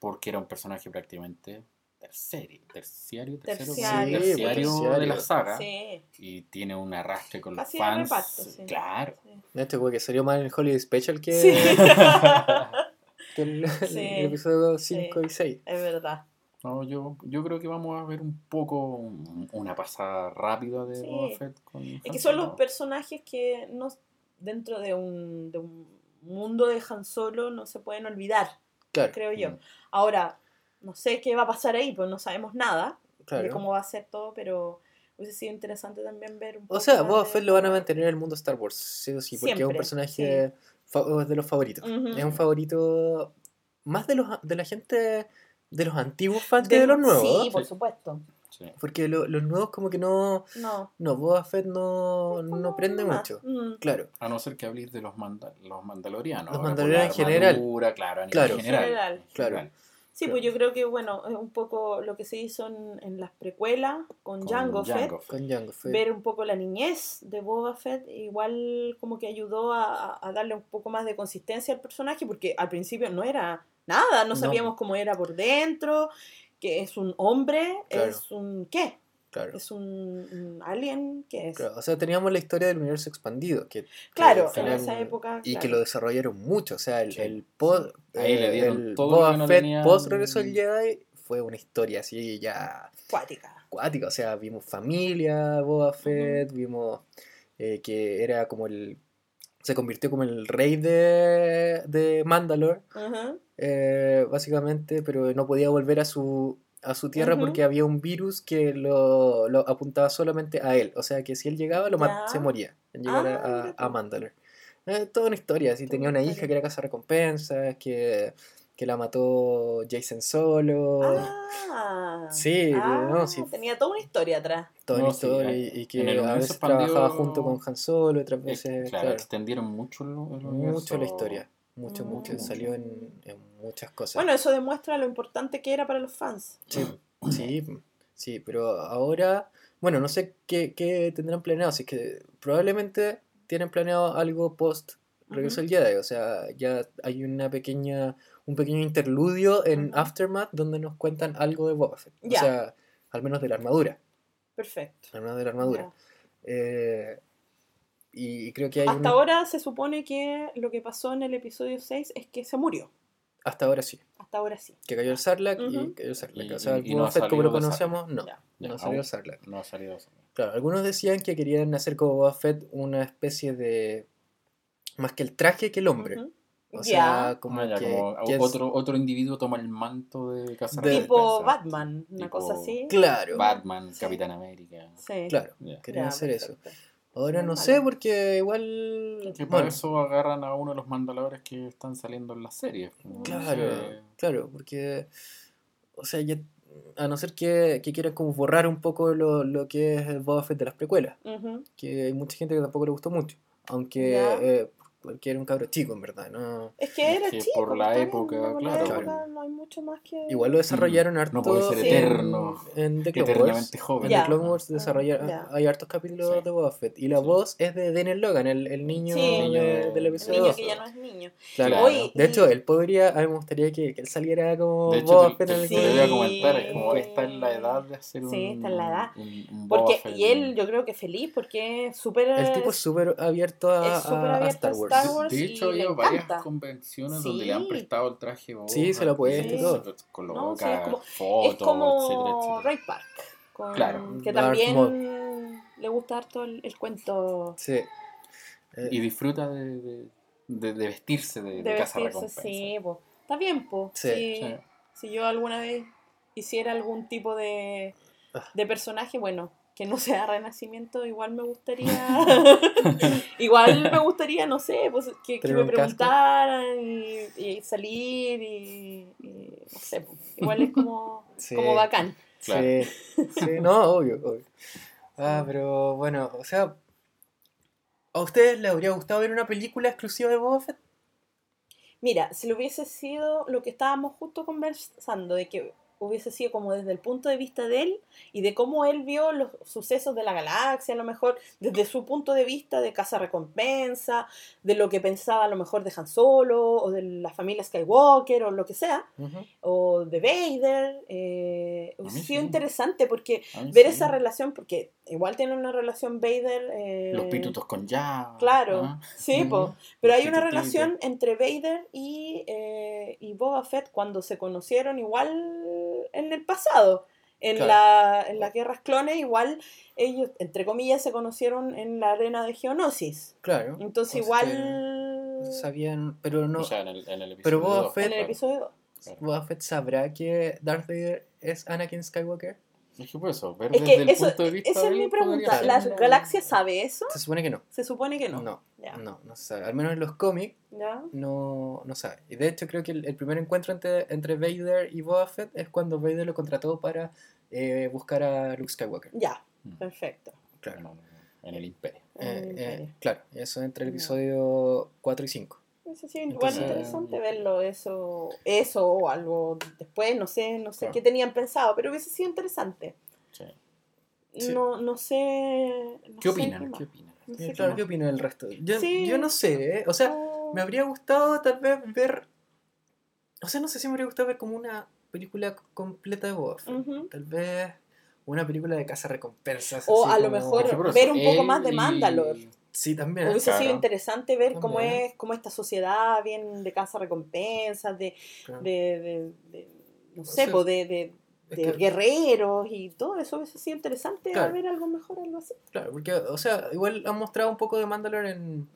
porque era un personaje prácticamente terciario, terciario, tercero, Terciario. Sí, terciario terciario. de la saga Sí. y tiene un arrastre con los Casi de fans. reparto, sí. Claro. Sí. Este güey que salió mal en el Holiday Special que, [laughs] [laughs] Sí. que el, [laughs] el Sí. episodio 5 y 6. es verdad. No, yo, yo creo que vamos a ver un poco un- una pasada rápida de Sí. Boba Fett con Es Han que son Solo. los personajes que no dentro de un, de un mundo de Han Solo no se pueden olvidar, Claro, creo yo. Mm. Ahora, no sé qué va a pasar ahí, pues no sabemos nada de claro. cómo va a ser todo, pero hubiese sido interesante también ver un poco O sea, Boba de- Fett lo van a mantener en el mundo Star Wars, sí o sí, porque es un Siempre, personaje de los favoritos. Es un favorito más de los de la gente, de los antiguos fans que De- los nuevos. Sí, por Sí. supuesto. Sí. Porque lo- los nuevos como que no... No. No, Boba Fett no, no prende mucho. Mm. Claro. A no ser que habléis de los, manda- los mandalorianos. Los mandalorianos en general. Claro, a nivel Claro. general. General. Claro. Sí, pues yo creo que, bueno, es un poco lo que se hizo en, en las precuelas con, Con Jango Fett. Jango Fett. Con Jango Fett. ver un poco la niñez de Boba Fett, igual como que ayudó a, a- a darle un poco más de consistencia al personaje, porque al principio no era nada, no No. sabíamos cómo era por dentro, que es un hombre, Claro. es un ¿qué? Claro. Es un, un alien, ¿qué es? Claro, O sea, teníamos la historia del universo expandido. Que, que Claro, en esa época. Y que lo desarrollaron mucho. O sea, el, Sí. el post. Ahí le dieron el todo lo Boba que no Fett tenían- post regreso al Jedi fue una historia así ya Cuática. acuática. O sea, vimos familia, Boba Fett, vimos eh, que era como el. Se convirtió como el rey de, de Mandalore, Ajá. eh, básicamente, pero no podía volver a su, a su tierra porque había un virus que lo, lo apuntaba solamente a él. O sea, que si él llegaba, lo Ya. se moría en llegar Ah, a- a, mira a. Mandalore. Eh, toda una historia, así Toda tenía una hija que era casa recompensas, que, que la mató Jason Solo. Ah, Sí, ah, no, sí. tenía toda una historia atrás. toda No, una sí, historia eh, y, y en que el a universo veces trabajaba junto con Han Solo, otras Eh, veces, claro, claro, extendieron mucho el, el mucho la historia, mucho, Mm. mucho, salió en, en muchas cosas. Bueno, eso demuestra lo importante que era para los fans. Sí, sí, sí, pero ahora Bueno, no sé qué, qué tendrán planeado, así que probablemente tienen planeado algo post Regreso Ujú. del Jedi, o sea, ya hay una pequeña, un pequeño interludio en. Aftermath donde nos cuentan algo de Boba Fett, Ya. o sea, al menos de la armadura, Perfecto. al menos de la armadura. Eh, y creo que hay Hasta ahora se supone que lo que pasó en el episodio 6 es que se murió. hasta ahora sí, Hasta ahora sí. que cayó el Sarlacc y cayó el Sarlacc, o sea, y- no Fett como lo conocemos, no, Ya. Ya, no salió aún el Sarlacc. No ha salido eso. Claro, algunos decían que querían hacer como Boba Fett una especie de, más que el traje que el hombre, o Ya. sea, como Ah, ya, que, como que es- otro, otro individuo toma el manto de Casa De- Tipo Batman, una Tipo cosa así. Claro, Batman, Sí. Capitán América. Sí. claro, Ya. querían Ya, hacer eso. Ahora no sé, porque igual. Que Bueno, eso agarran a uno de los mandalores que están saliendo en las series. No claro, sé. claro, porque. O sea, ya, a no ser que, que quieran como borrar un poco lo, lo que es el Boba Fett de las precuelas, que hay mucha gente que tampoco le gustó mucho, aunque. Eh, porque era un cabro chico, en verdad, ¿no? Es que Es era que chico. por la está época, por la claro. época no hay mucho más que. Igual lo desarrollaron harto. No puede ser eterno. En The Clone Wars. Joven. En Ya. The Clone Wars desarrollaron, ya. hay hartos capítulos Sí. de Boba Fett. Y la Sí. voz es de Daniel Logan, el, el niño, Sí. Niño de- del El episodio niño 2. que ya no es niño. Claro. Claro. Oye, De hecho, él podría, a mí me gustaría que, que él saliera como De hecho, Boba te, Fett en el te comentar, es como esta es la edad de hacer un. Sí, esta es la edad. un- Boba Porque, y él, yo creo que feliz, porque es súper. El tipo es súper abierto a, es Star Wars. Star Wars. De y hecho, ha habido varias encanta. convenciones donde le han prestado el traje Boba Sí, se lo puesto y todo. Coloca No, sí, es como- fotos, es como etcétera, etcétera. Ray Park. con- Claro. Que también le gusta harto el, el cuento Sí. Eh, Y disfruta de, de, de- de vestirse de, de de casa vestirse. recompensa. Sí, po. Está bien, po. Sí. Si, Sí. si yo alguna vez hiciera algún tipo de, Ah. de personaje, bueno, que no sea renacimiento, igual me gustaría. [laughs] [laughs] igual me gustaría, no sé, pues, que, me preguntaran y, y salir y, y no sé, po. igual es como, Sí. como bacán. Claro. Sí, sí, no, obvio, obvio. Ah, pero bueno, o sea, ¿a ustedes les habría gustado ver una película exclusiva de Boba Fett? Mira, si lo hubiese sido lo que estábamos justo conversando, de que hubiese sido como desde el punto de vista de él y de cómo él vio los sucesos de la galaxia, a lo mejor desde su punto de vista de casa recompensa, de lo que pensaba a lo mejor de Han Solo o de la familia Skywalker o lo que sea, o de Vader, eh, hubiese sido sí. interesante porque ver sí. esa relación, porque igual tiene una relación Vader... eh, Los pitutos con ya. Claro, sí, Mm. po. Pero Los hay una relación entre Vader y, eh, y Boba Fett cuando se conocieron igual en el pasado. En, Claro. la, en las guerras clones, igual ellos, entre comillas, se conocieron en la arena de Geonosis. Claro. Entonces, igual. que Sabían, pero no. O sea, en el, en el episodio Pero Boba Fett- en el episodio 2. Claro. Boba Fett sabrá que Darth Vader es Anakin Skywalker. Es que por eso, ver Es desde que el eso, punto de vista esa es mi pregunta. ¿La ser. galaxia sabe eso? Se supone que no. Se supone que no. No, Ya. no, no se sabe. Al menos en los cómics no, no sabe. Y de hecho creo que el, el primer encuentro entre, entre Vader y Boba Fett es cuando Vader lo contrató para eh, buscar a Luke Skywalker. Ya, Mm. perfecto. Claro. No, no, no, En el imperio. Eh, eh, claro, eso entre el episodio 4 y 5. Eso sí, igual Entonces- interesante verlo, eso, eso o algo después, no sé, no sé Claro. qué tenían pensado, pero hubiese sido interesante. Sí. Sí. No, no sé. no ¿Qué sé opinan? ¿Qué opinan? No sé Eh, qué claro. ¿qué opina el resto? Yo, Sí. yo no sé, ¿eh? o sea, me habría gustado tal vez ver... O sea, no sé si me habría gustado ver como una película completa de Boba Fett. ujú. Tal vez una película de casa recompensas. O a lo mejor- ver un poco más de y- Mandalore. Sí, también. Hubiese Claro. sido interesante ver cómo es, cómo esta sociedad bien de casa recompensas, de, Claro. de, de- de- no sé, sea, de, de- de que- guerreros y todo eso hubiese sido interesante Claro. ver algo mejor, algo así. Claro, porque, o sea, igual han mostrado un poco de Mandalore en,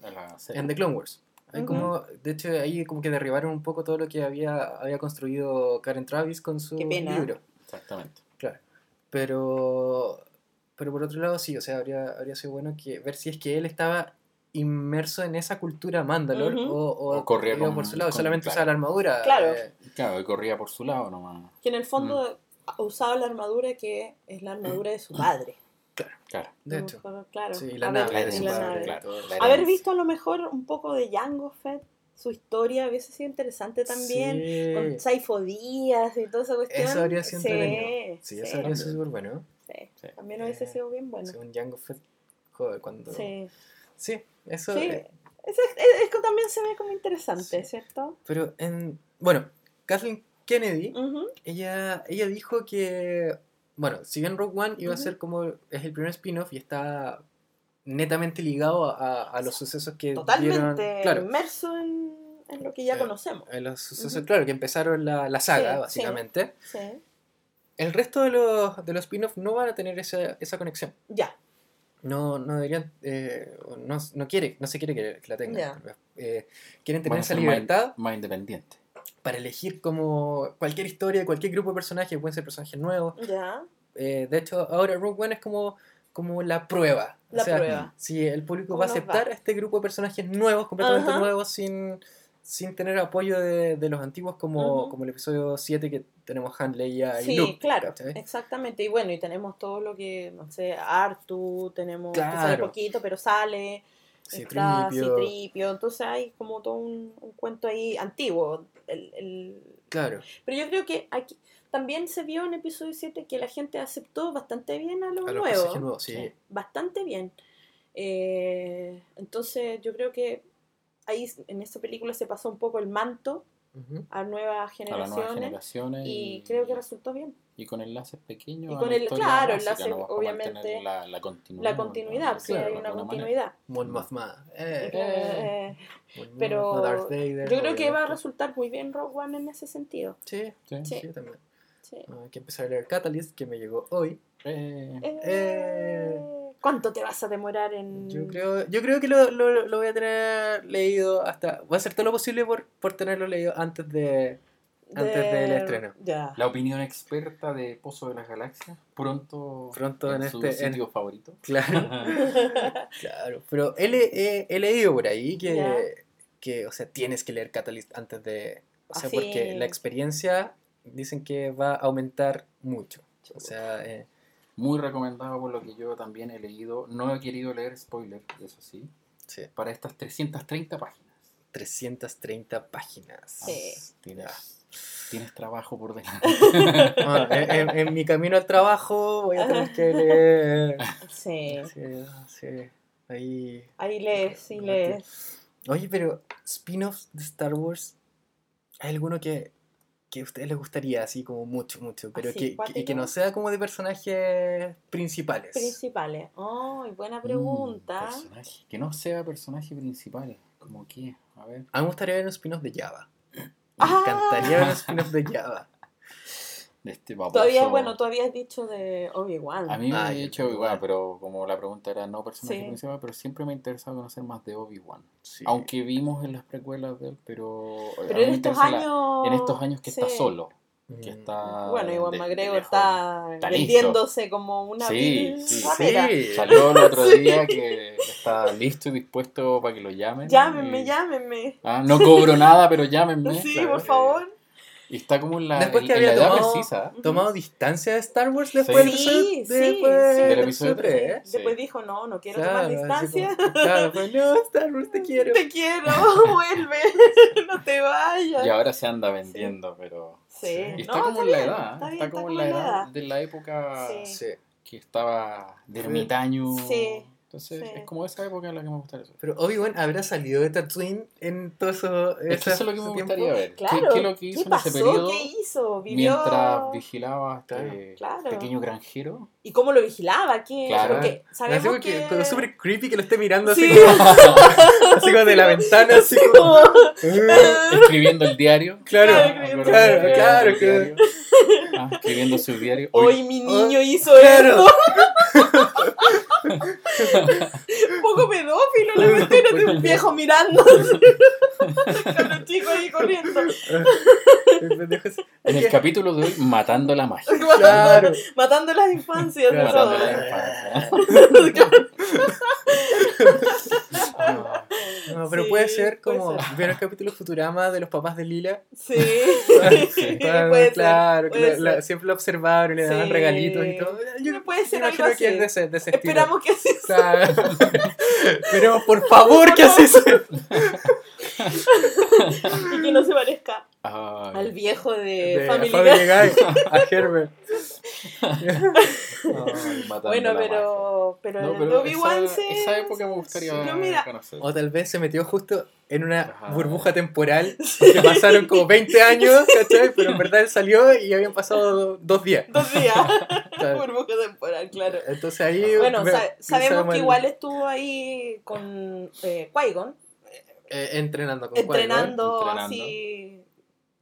en The Clone Wars. Hay como, de hecho, ahí como que derribaron un poco todo lo que había, había construido Karen Travis con su Qué pena. libro. Exactamente. Claro. Pero, pero por otro lado, sí, o sea, habría, habría sido bueno que ver si es que él estaba inmerso en esa cultura Mandalore Ujú. o, o, O corría con- por su lado, con- solamente claro. usaba la armadura. Claro. eh, Claro, y corría por su lado nomás. Que en el fondo Mm. usaba la armadura que es la armadura de su padre. Claro. de A lo hecho. claro. Sí, la Haber- nave. De de su la padre, nave. claro. Haber visto a lo mejor un poco de Jango Fett, su historia hubiese sido interesante también. Sí. Con Saifo Díaz y toda esa cuestión. Eso habría sido Sí, entretenido. Sí, sí. eso habría sido súper bueno. Sí. Sí, Sí. también hubiese Eh, sido bien bueno. Un Django Fett, joder, cuando... Sí, Sí, eso... sí. eh, Ese- es, es que también se ve como interesante, Sí. ¿cierto? pero en... Bueno, Kathleen Kennedy, ella, ella dijo que... Bueno, si bien Rogue One iba a ser como... Es el primer spin-off y está netamente ligado a, a los sucesos que Totalmente dieron... Claro, inmerso en, en lo que ya Eh, conocemos. en los sucesos, claro, que empezaron la, la saga, Sí, básicamente. Sí. El resto de los, de los spin-offs no van a tener esa, esa conexión. Ya, No, no deberían, eh, no, no quiere, no se quiere que, que la tengan. Ya. Eh, quieren tener esa más- libertad Más independiente. para elegir como cualquier historia, cualquier grupo de personajes, pueden ser personajes nuevos. ya. Eh, de hecho, ahora Rogue One es como, como la prueba. O La sea, prueba. Si el público ¿Cómo va a aceptar va? a este grupo de personajes nuevos, completamente Ajá. nuevos, sin, sin tener apoyo de, de los antiguos, como, como el episodio 7 que tenemos Han, Leia y Sí, Luke. claro, ¿cachai? exactamente. Y bueno, y tenemos todo lo que, no sé, Artu, tenemos, que sale Claro. poquito, pero sale. Sí, está Tripio. Citripio, entonces hay como todo un, un cuento ahí antiguo. El, el- Claro. Pero yo creo que aquí también se vio en episodio 7 que la gente aceptó bastante bien a lo A los nuevo. nuevos, sí. bastante bien. Eh, entonces yo creo que ahí en esta película se pasó un poco el manto a nuevas A las generaciones nuevas generaciones. y creo que resultó bien. y con enlaces pequeños. Y a con el- claro, básica, enlace, ¿no? Obviamente, La, la continuidad. La continuidad, ¿no? sí, Claro, hay una continuidad. Eh, Eh, pero yo creo que va a resultar muy bien Rogue One en ese sentido. Sí, Sí. Sí. sí, también. Sí. Hay que empezar a leer Catalyst, que me llegó hoy. Eh, Eh, Eh. ¿Cuánto te vas a demorar en...? Yo creo, yo creo que lo, lo, lo voy a tener leído hasta... Voy a hacer todo lo posible por, por tenerlo leído antes de... antes del estreno. Ya. La opinión experta de Pozo de las Galaxias. Pronto, Pronto en su este- en- sitio favorito. Claro, [laughs] claro. Pero he, le- he- he leído por ahí que, Ya. que, o sea, tienes que leer Catalyst antes de... O sea, Así. porque la experiencia dicen que va a aumentar mucho. O sea, eh, Muy recomendado por lo que yo también he leído. No he querido leer spoiler, eso sí. sí, Para estas 330 páginas. 330 páginas. Sí. Tienes, tienes trabajo por delante. [laughs] Ah, en, en- en mi camino al trabajo voy a tener que leer... Sí. Sí, sí, ahí... Ahí lees, sí lees. Oye, pero spin-offs de Star Wars, ¿hay alguno que, que a ustedes les gustaría así como mucho, mucho? Pero ¿Así, que, que, que no sea como de personajes principales. Principales. ¡Ay, buena Mm, pregunta! personaje. Que no sea personaje principal. Como que, a ver. A mí me gustaría ver un spin-off de Java. Me Ah. encantaría ver un spin-off de Java. De este baboso. Todavía, bueno, tú habías dicho de Obi-Wan. A mí me Ah, ha ya, hecho Obi-Wan. pero como la pregunta era no personaje Sí. principal, pero siempre me ha interesado conocer más de Obi-Wan. Sí. Aunque vimos en las precuelas de él, pero. Pero en estos la- años... en estos años que está solo. Mm. Que está. Bueno, de McGregor está, vendiéndose como una Sí, sí. Sí. Salió el [laughs] otro Sí. día que está listo y dispuesto para que lo llamen. Llámenme, y- llámenme. Ah, no cobro nada, pero llámenme. Sí, por favor. Y está como en la, Después en- que en la había edad tomado- precisa. ¿Tomado distancia de Star Wars después Sí. Sí, después sí. del episodio tres, tres. ¿eh? Sí. Después dijo, no, no quiero Claro, tomar distancia. como- claro, pues no, Star Wars te [laughs] quiero. Te quiero, [laughs] vuelve, [laughs] no te vayas. Y ahora se anda vendiendo, pero. Sí, Y está no, como está en la bien, edad. está Está, bien, como en la edad de la época que estaba de ermitaño. Sí, Entonces sí. es como esa época en la que me gusta eso. Pero Obi-Wan habrá salido de Tatooine en todo eso. Es que eso es lo que me gustaría tiempo? ver. ¿Qué- Claro. ¿Qué, es lo que hizo ¿Qué en pasó? ese periodo ¿Qué hizo? ¿Vivió? mientras vigilaba a este Claro. pequeño granjero? ¿Y cómo lo vigilaba? ¿Qué? Claro. Porque sabemos que... que, como súper creepy que lo esté mirando así, Sí. como, [laughs] así como de la ventana, así Sí, como. [laughs] Escribiendo el diario. Claro, Claro, claro, claro, que-. Ah, escribiendo su diario. Hoy- Hoy mi niño hizo Claro. esto. [laughs] Un poco pedófilo la [laughs] cuestión de un viejo mirando. [laughs] El cabrón chico ahí corriendo. El así. en el capítulo de hoy, matando la magia. Claro. Matando las infancias Claro. Matando todos. la infancia. No, no, pero Sí, puede ser puede como. ser. ¿Vieron el capítulo Futurama de los papás de Lila? Sí. [laughs] Sí. [laughs] Claro, puede claro, puede la- la- siempre lo observaron y le daban Sí. regalitos y todo. Yo, Puede ser yo algo que es de ese, de ese estilo. Esperamos que así Claro. [laughs] Pero por favor que así sea. y que no se parezca Ay. al viejo de, De Family Family Guy. Guy, [laughs] a Herbert. Bueno, pero, pero. No, pero Obi-Wan esa, se... esa época me gustaría Yo, mira, conocer. O tal vez se metió justo en una Ajá. burbuja temporal [laughs] que pasaron como 20 años, ¿cachai? Pero en verdad él salió y habían pasado dos días. Dos días. [laughs] Claro. Burbuja temporal, claro. Entonces ahí... Bueno, sa- sabemos que el- igual estuvo ahí con eh, Qui-Gon, eh, entrenando con Qui-Gon, entrenando, entrenando. así,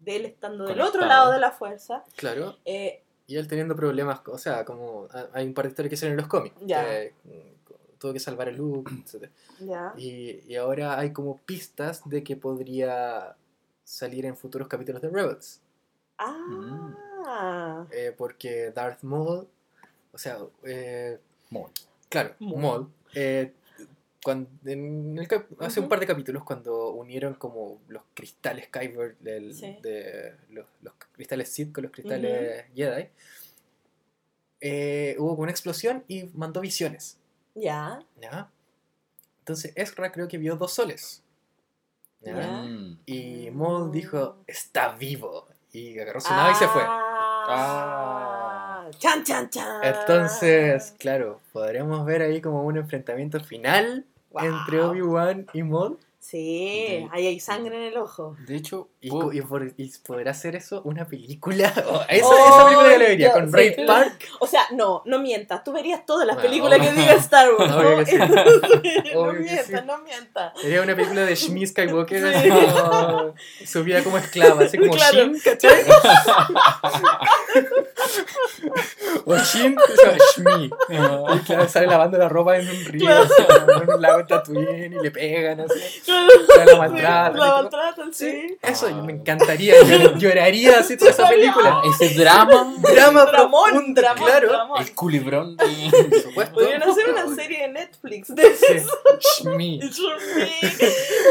de él estando del otro lado de la fuerza. Claro. Eh, Y él teniendo problemas, o sea, como ah, hay un par de historias que salen en los cómics. Ya. que, mm, tuvo que salvar a Luke, [clears throat] etc. ya. Y, y ahora hay como pistas de que podría salir en futuros capítulos de Rebels. Ah. Eh, porque Darth Maul, o sea, eh, Muy. claro, Maul. Maul, eh, cuando, en el cap- hace un par de capítulos cuando unieron como los cristales Kyber del, Sí. de los, los cristales Sith con los cristales Jedi, eh, hubo una explosión y mandó visiones. Ya. ¿ya? Entonces Ezra creo que vio dos soles. ¿ya? Ya. Mm. Y Maul dijo, está vivo. Y agarró su nave y se fue. Ah. Chan, chan, chan. Entonces, claro, podremos ver ahí como un enfrentamiento final Wow. entre Obi-Wan y Maul. Sí, ahí hay sangre en el ojo. De hecho, Y, por- y podrá hacer eso una película. [laughs] Oh, esa, Oh, esa película yo la vería con sí. Ray Park. O sea, no, no mientas. Tú verías todas las No. películas que diga Star Wars. ¿no? [laughs] que sí. no [laughs] mientas, sí. no mientas. Sería una película de Shmi Skywalker, Sí. así como su vida como esclava, así como Claro. Shin, ¿cachai? O Shin, o sea, Shmi. Y claro, sale lavando la ropa en un río, Claro. así, en un lago en Tatooine y le pegan así. Claro. La maltratan. y La todo. maltratan, sí. Eso Ah. me encantaría, llor- lloraría así toda esa película. ese drama, Drama Dramón, profundo, dramón, claro. dramón. el culibrón de... Por supuesto. Podrían hacer una serie de Netflix de Sí, eso. Shmi. [laughs]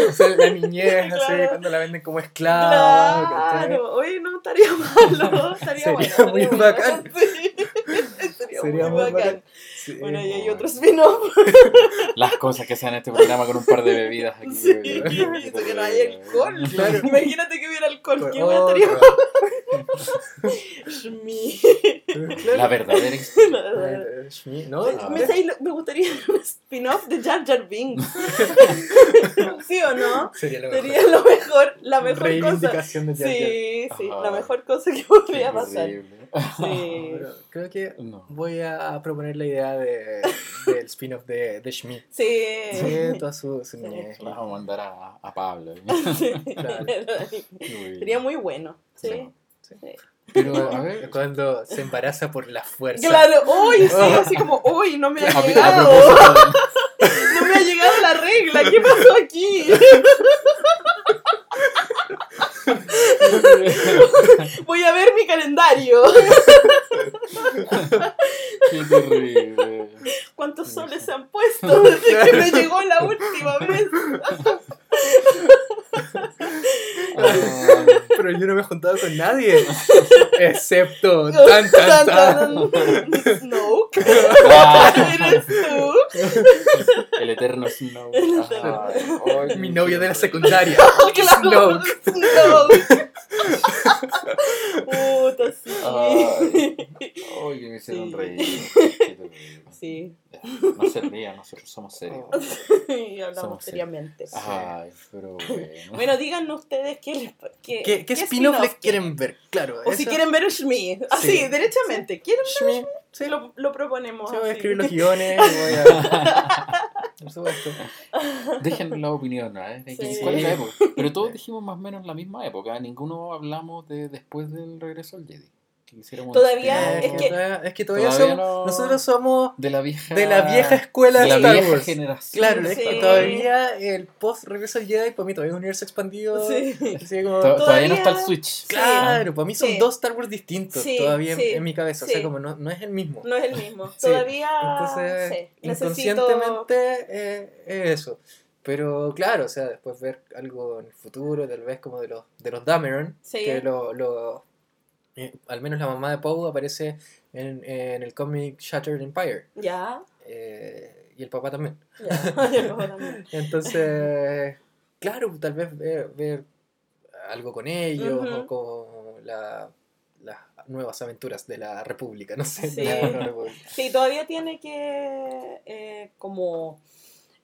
O sea, la niñez, así, cuando la venden como esclava. Claro, oye, no estaría [laughs] malo, estaría Sería bueno. muy estaría bacán. [laughs] sí. Sería, [laughs] Sería muy muy bacán. bacán. Sí, Bueno, y hay otro spin-off. [laughs] Las cosas que hacen en este programa con un par de bebidas aquí. Sí, Qué eso que no hay alcohol. Claro. [laughs] Imagínate que hubiera alcohol. ¿Qué Oh, claro. Shmi. La [laughs] verdadera Shmi, ¿no? Ah. Me, sé, me gustaría un spin-off de Jar Jar Binks. ¿Sí o no? Sería lo mejor. Sería lo mejor, la mejor cosa. De Jar Jar. Sí, sí, Ajá. la mejor cosa que podría Qué pasar. Sí. Pero creo que No. voy a proponer la idea de, del spin-off de, de Shmi. Sí. Sí, toda su, su Sí. niñez. Las vamos a mandar a, a Pablo. [laughs] Claro. [laughs] Sería muy bueno. Sí. Sí. Sí. Sí. Pero, a ver, [laughs] Cuando se embaraza por la fuerza. Claro, uy, sí, Oh. así como, uy, no me ha llegado, no me ha llegado la regla, ¿qué pasó aquí? [laughs] Voy a ver mi calendario. qué terrible. ¿Cuántos soles se han puesto desde que me llegó la última vez? Ah, Pero yo no me he juntado con nadie. Excepto [laughs] tan tan tan. Snoke, ah, [laughs] eres tú. El eterno Snow. El eterno. Ay, Mi novio de la secundaria. [laughs] Claro. Snoke. [laughs] Puta, sí. Ay, que me hicieron Sí. reír. Qué. [laughs] Sí, No se rían, nosotros somos serios. y hablamos Somos seriamente. Ay, pero bueno. Bueno, díganos ustedes qué, les, qué, ¿Qué, qué spin-off les quieren ver? Claro. O si eso- quieren ver Shmi. Así, Sí. derechamente. ¿Quieren Shmi. Sí? Lo, lo proponemos. Sí, voy a así. escribir los [laughs] guiones. Voy a... [laughs] Por supuesto. Déjenos la opinión, ¿eh? ¿De qué- Sí. ¿Cuál es la [laughs] época? Pero todos dijimos más o menos la misma época. ¿eh? Ninguno hablamos de después del regreso al Jedi. Que hiciéramos un Todavía es que- todavía, es que todavía, Todavía somos. no- Nosotros somos De la vieja... de la vieja escuela de, la Star vieja Wars. generación. Claro, es que todavía el post regreso al Jedi, para mí todavía es un universo expandido. Sí. Así como- To- Todavía no está el Switch. Claro, para mí son Sí. dos Star Wars distintos Sí, todavía en- sí, en, mi cabeza. O sea, como no, no es el mismo. No es el mismo. [laughs] Sí. Todavía. Entonces, sí, necesito. inconscientemente eh, es eso. Pero claro, o sea, después ver algo en el futuro, tal vez como de los, de los Dameron, Sí. que lo, lo- eh, al menos la mamá de Poe aparece en, en el cómic Shattered Empire. Ya, eh, y el papá también. ya. [laughs] También. [laughs] Entonces, claro, tal vez ver, ver algo con ellos, Ujú. o con la, las nuevas aventuras de la República, no sé. Sí. República. [laughs] Todavía tiene que eh, como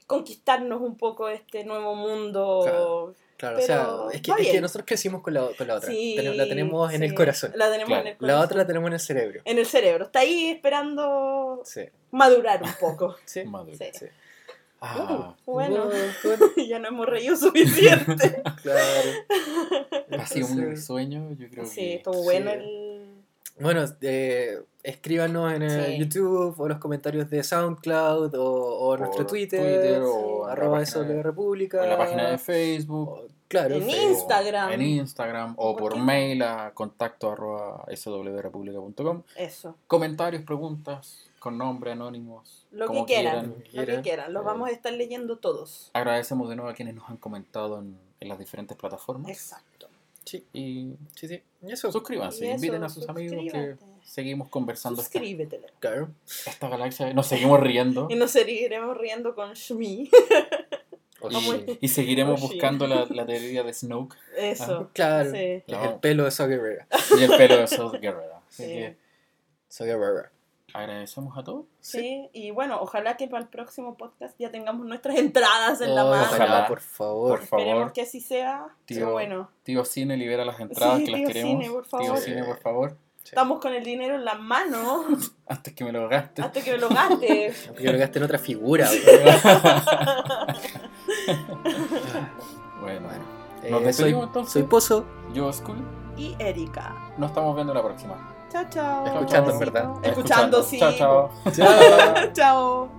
conquistarnos un poco este nuevo mundo. Claro. Claro, Pero o sea, es que, es que nosotros crecimos con la, con la otra. Sí, Ten- la tenemos en sí, el corazón. La tenemos Claro. en el La corazón. otra la tenemos en el cerebro. En el cerebro. Está ahí esperando Sí. madurar un poco. [laughs] Sí. Maduro. Sí. sí. Ah, Uh, bueno, Bueno, [laughs] ya no hemos reído suficiente. [laughs] claro. ha sido un sueño, yo creo sí, que... estuvo bueno sí. el... Bueno, eh, escríbanos en el Sí. YouTube o los comentarios de SoundCloud o, o nuestro Twitter, o arroba SW de- República. o en la página de Facebook. o- claro, En Facebook. Instagram. En Instagram o ¿Por mail a contacto arroba swrepublica.com. Eso. Comentarios, preguntas, con nombre, anónimos. Lo como que quieran. Lo que quieran. Los Eh, vamos a estar leyendo todos. Agradecemos de nuevo a quienes nos han comentado en, en las diferentes plataformas. Exacto. Sí, Y sí, sí. Y eso, suscríbanse, Y eso, inviten a sus amigos que seguimos conversando esta, Suscríbete. claro. esta galaxia. Nos seguimos riendo Y nos seguiremos riendo con Shmi. Y seguiremos Oh, buscando la, la teoría de Snoke Eso. Claro. Sí. Es No. el pelo de Saw Gerrera. y el pelo de South Guerrera. Así Sí. que Saw Gerrera. Agradecemos a todos. Sí, y bueno, ojalá que para el próximo podcast ya tengamos nuestras [laughs] entradas en la mano. Ojalá. por favor. Por favor. Esperemos que así sea. Tío. Pero bueno, Tío Cine libera las entradas Sí, que las tío queremos. Cine, por Tío favor. Cine, por favor. estamos con el dinero en la mano [laughs] Antes que me lo gaste. hasta que me lo [laughs] gaste. Yo lo gasté en otra figura. bueno, Bueno, Nos eh, soy, entonces. soy Pozo. yo, School, y Erika. nos estamos viendo la próxima. Chao, chao. Escuchando, en verdad. Escuchando, sí. Chao, chao. [laughs] Chao. chao.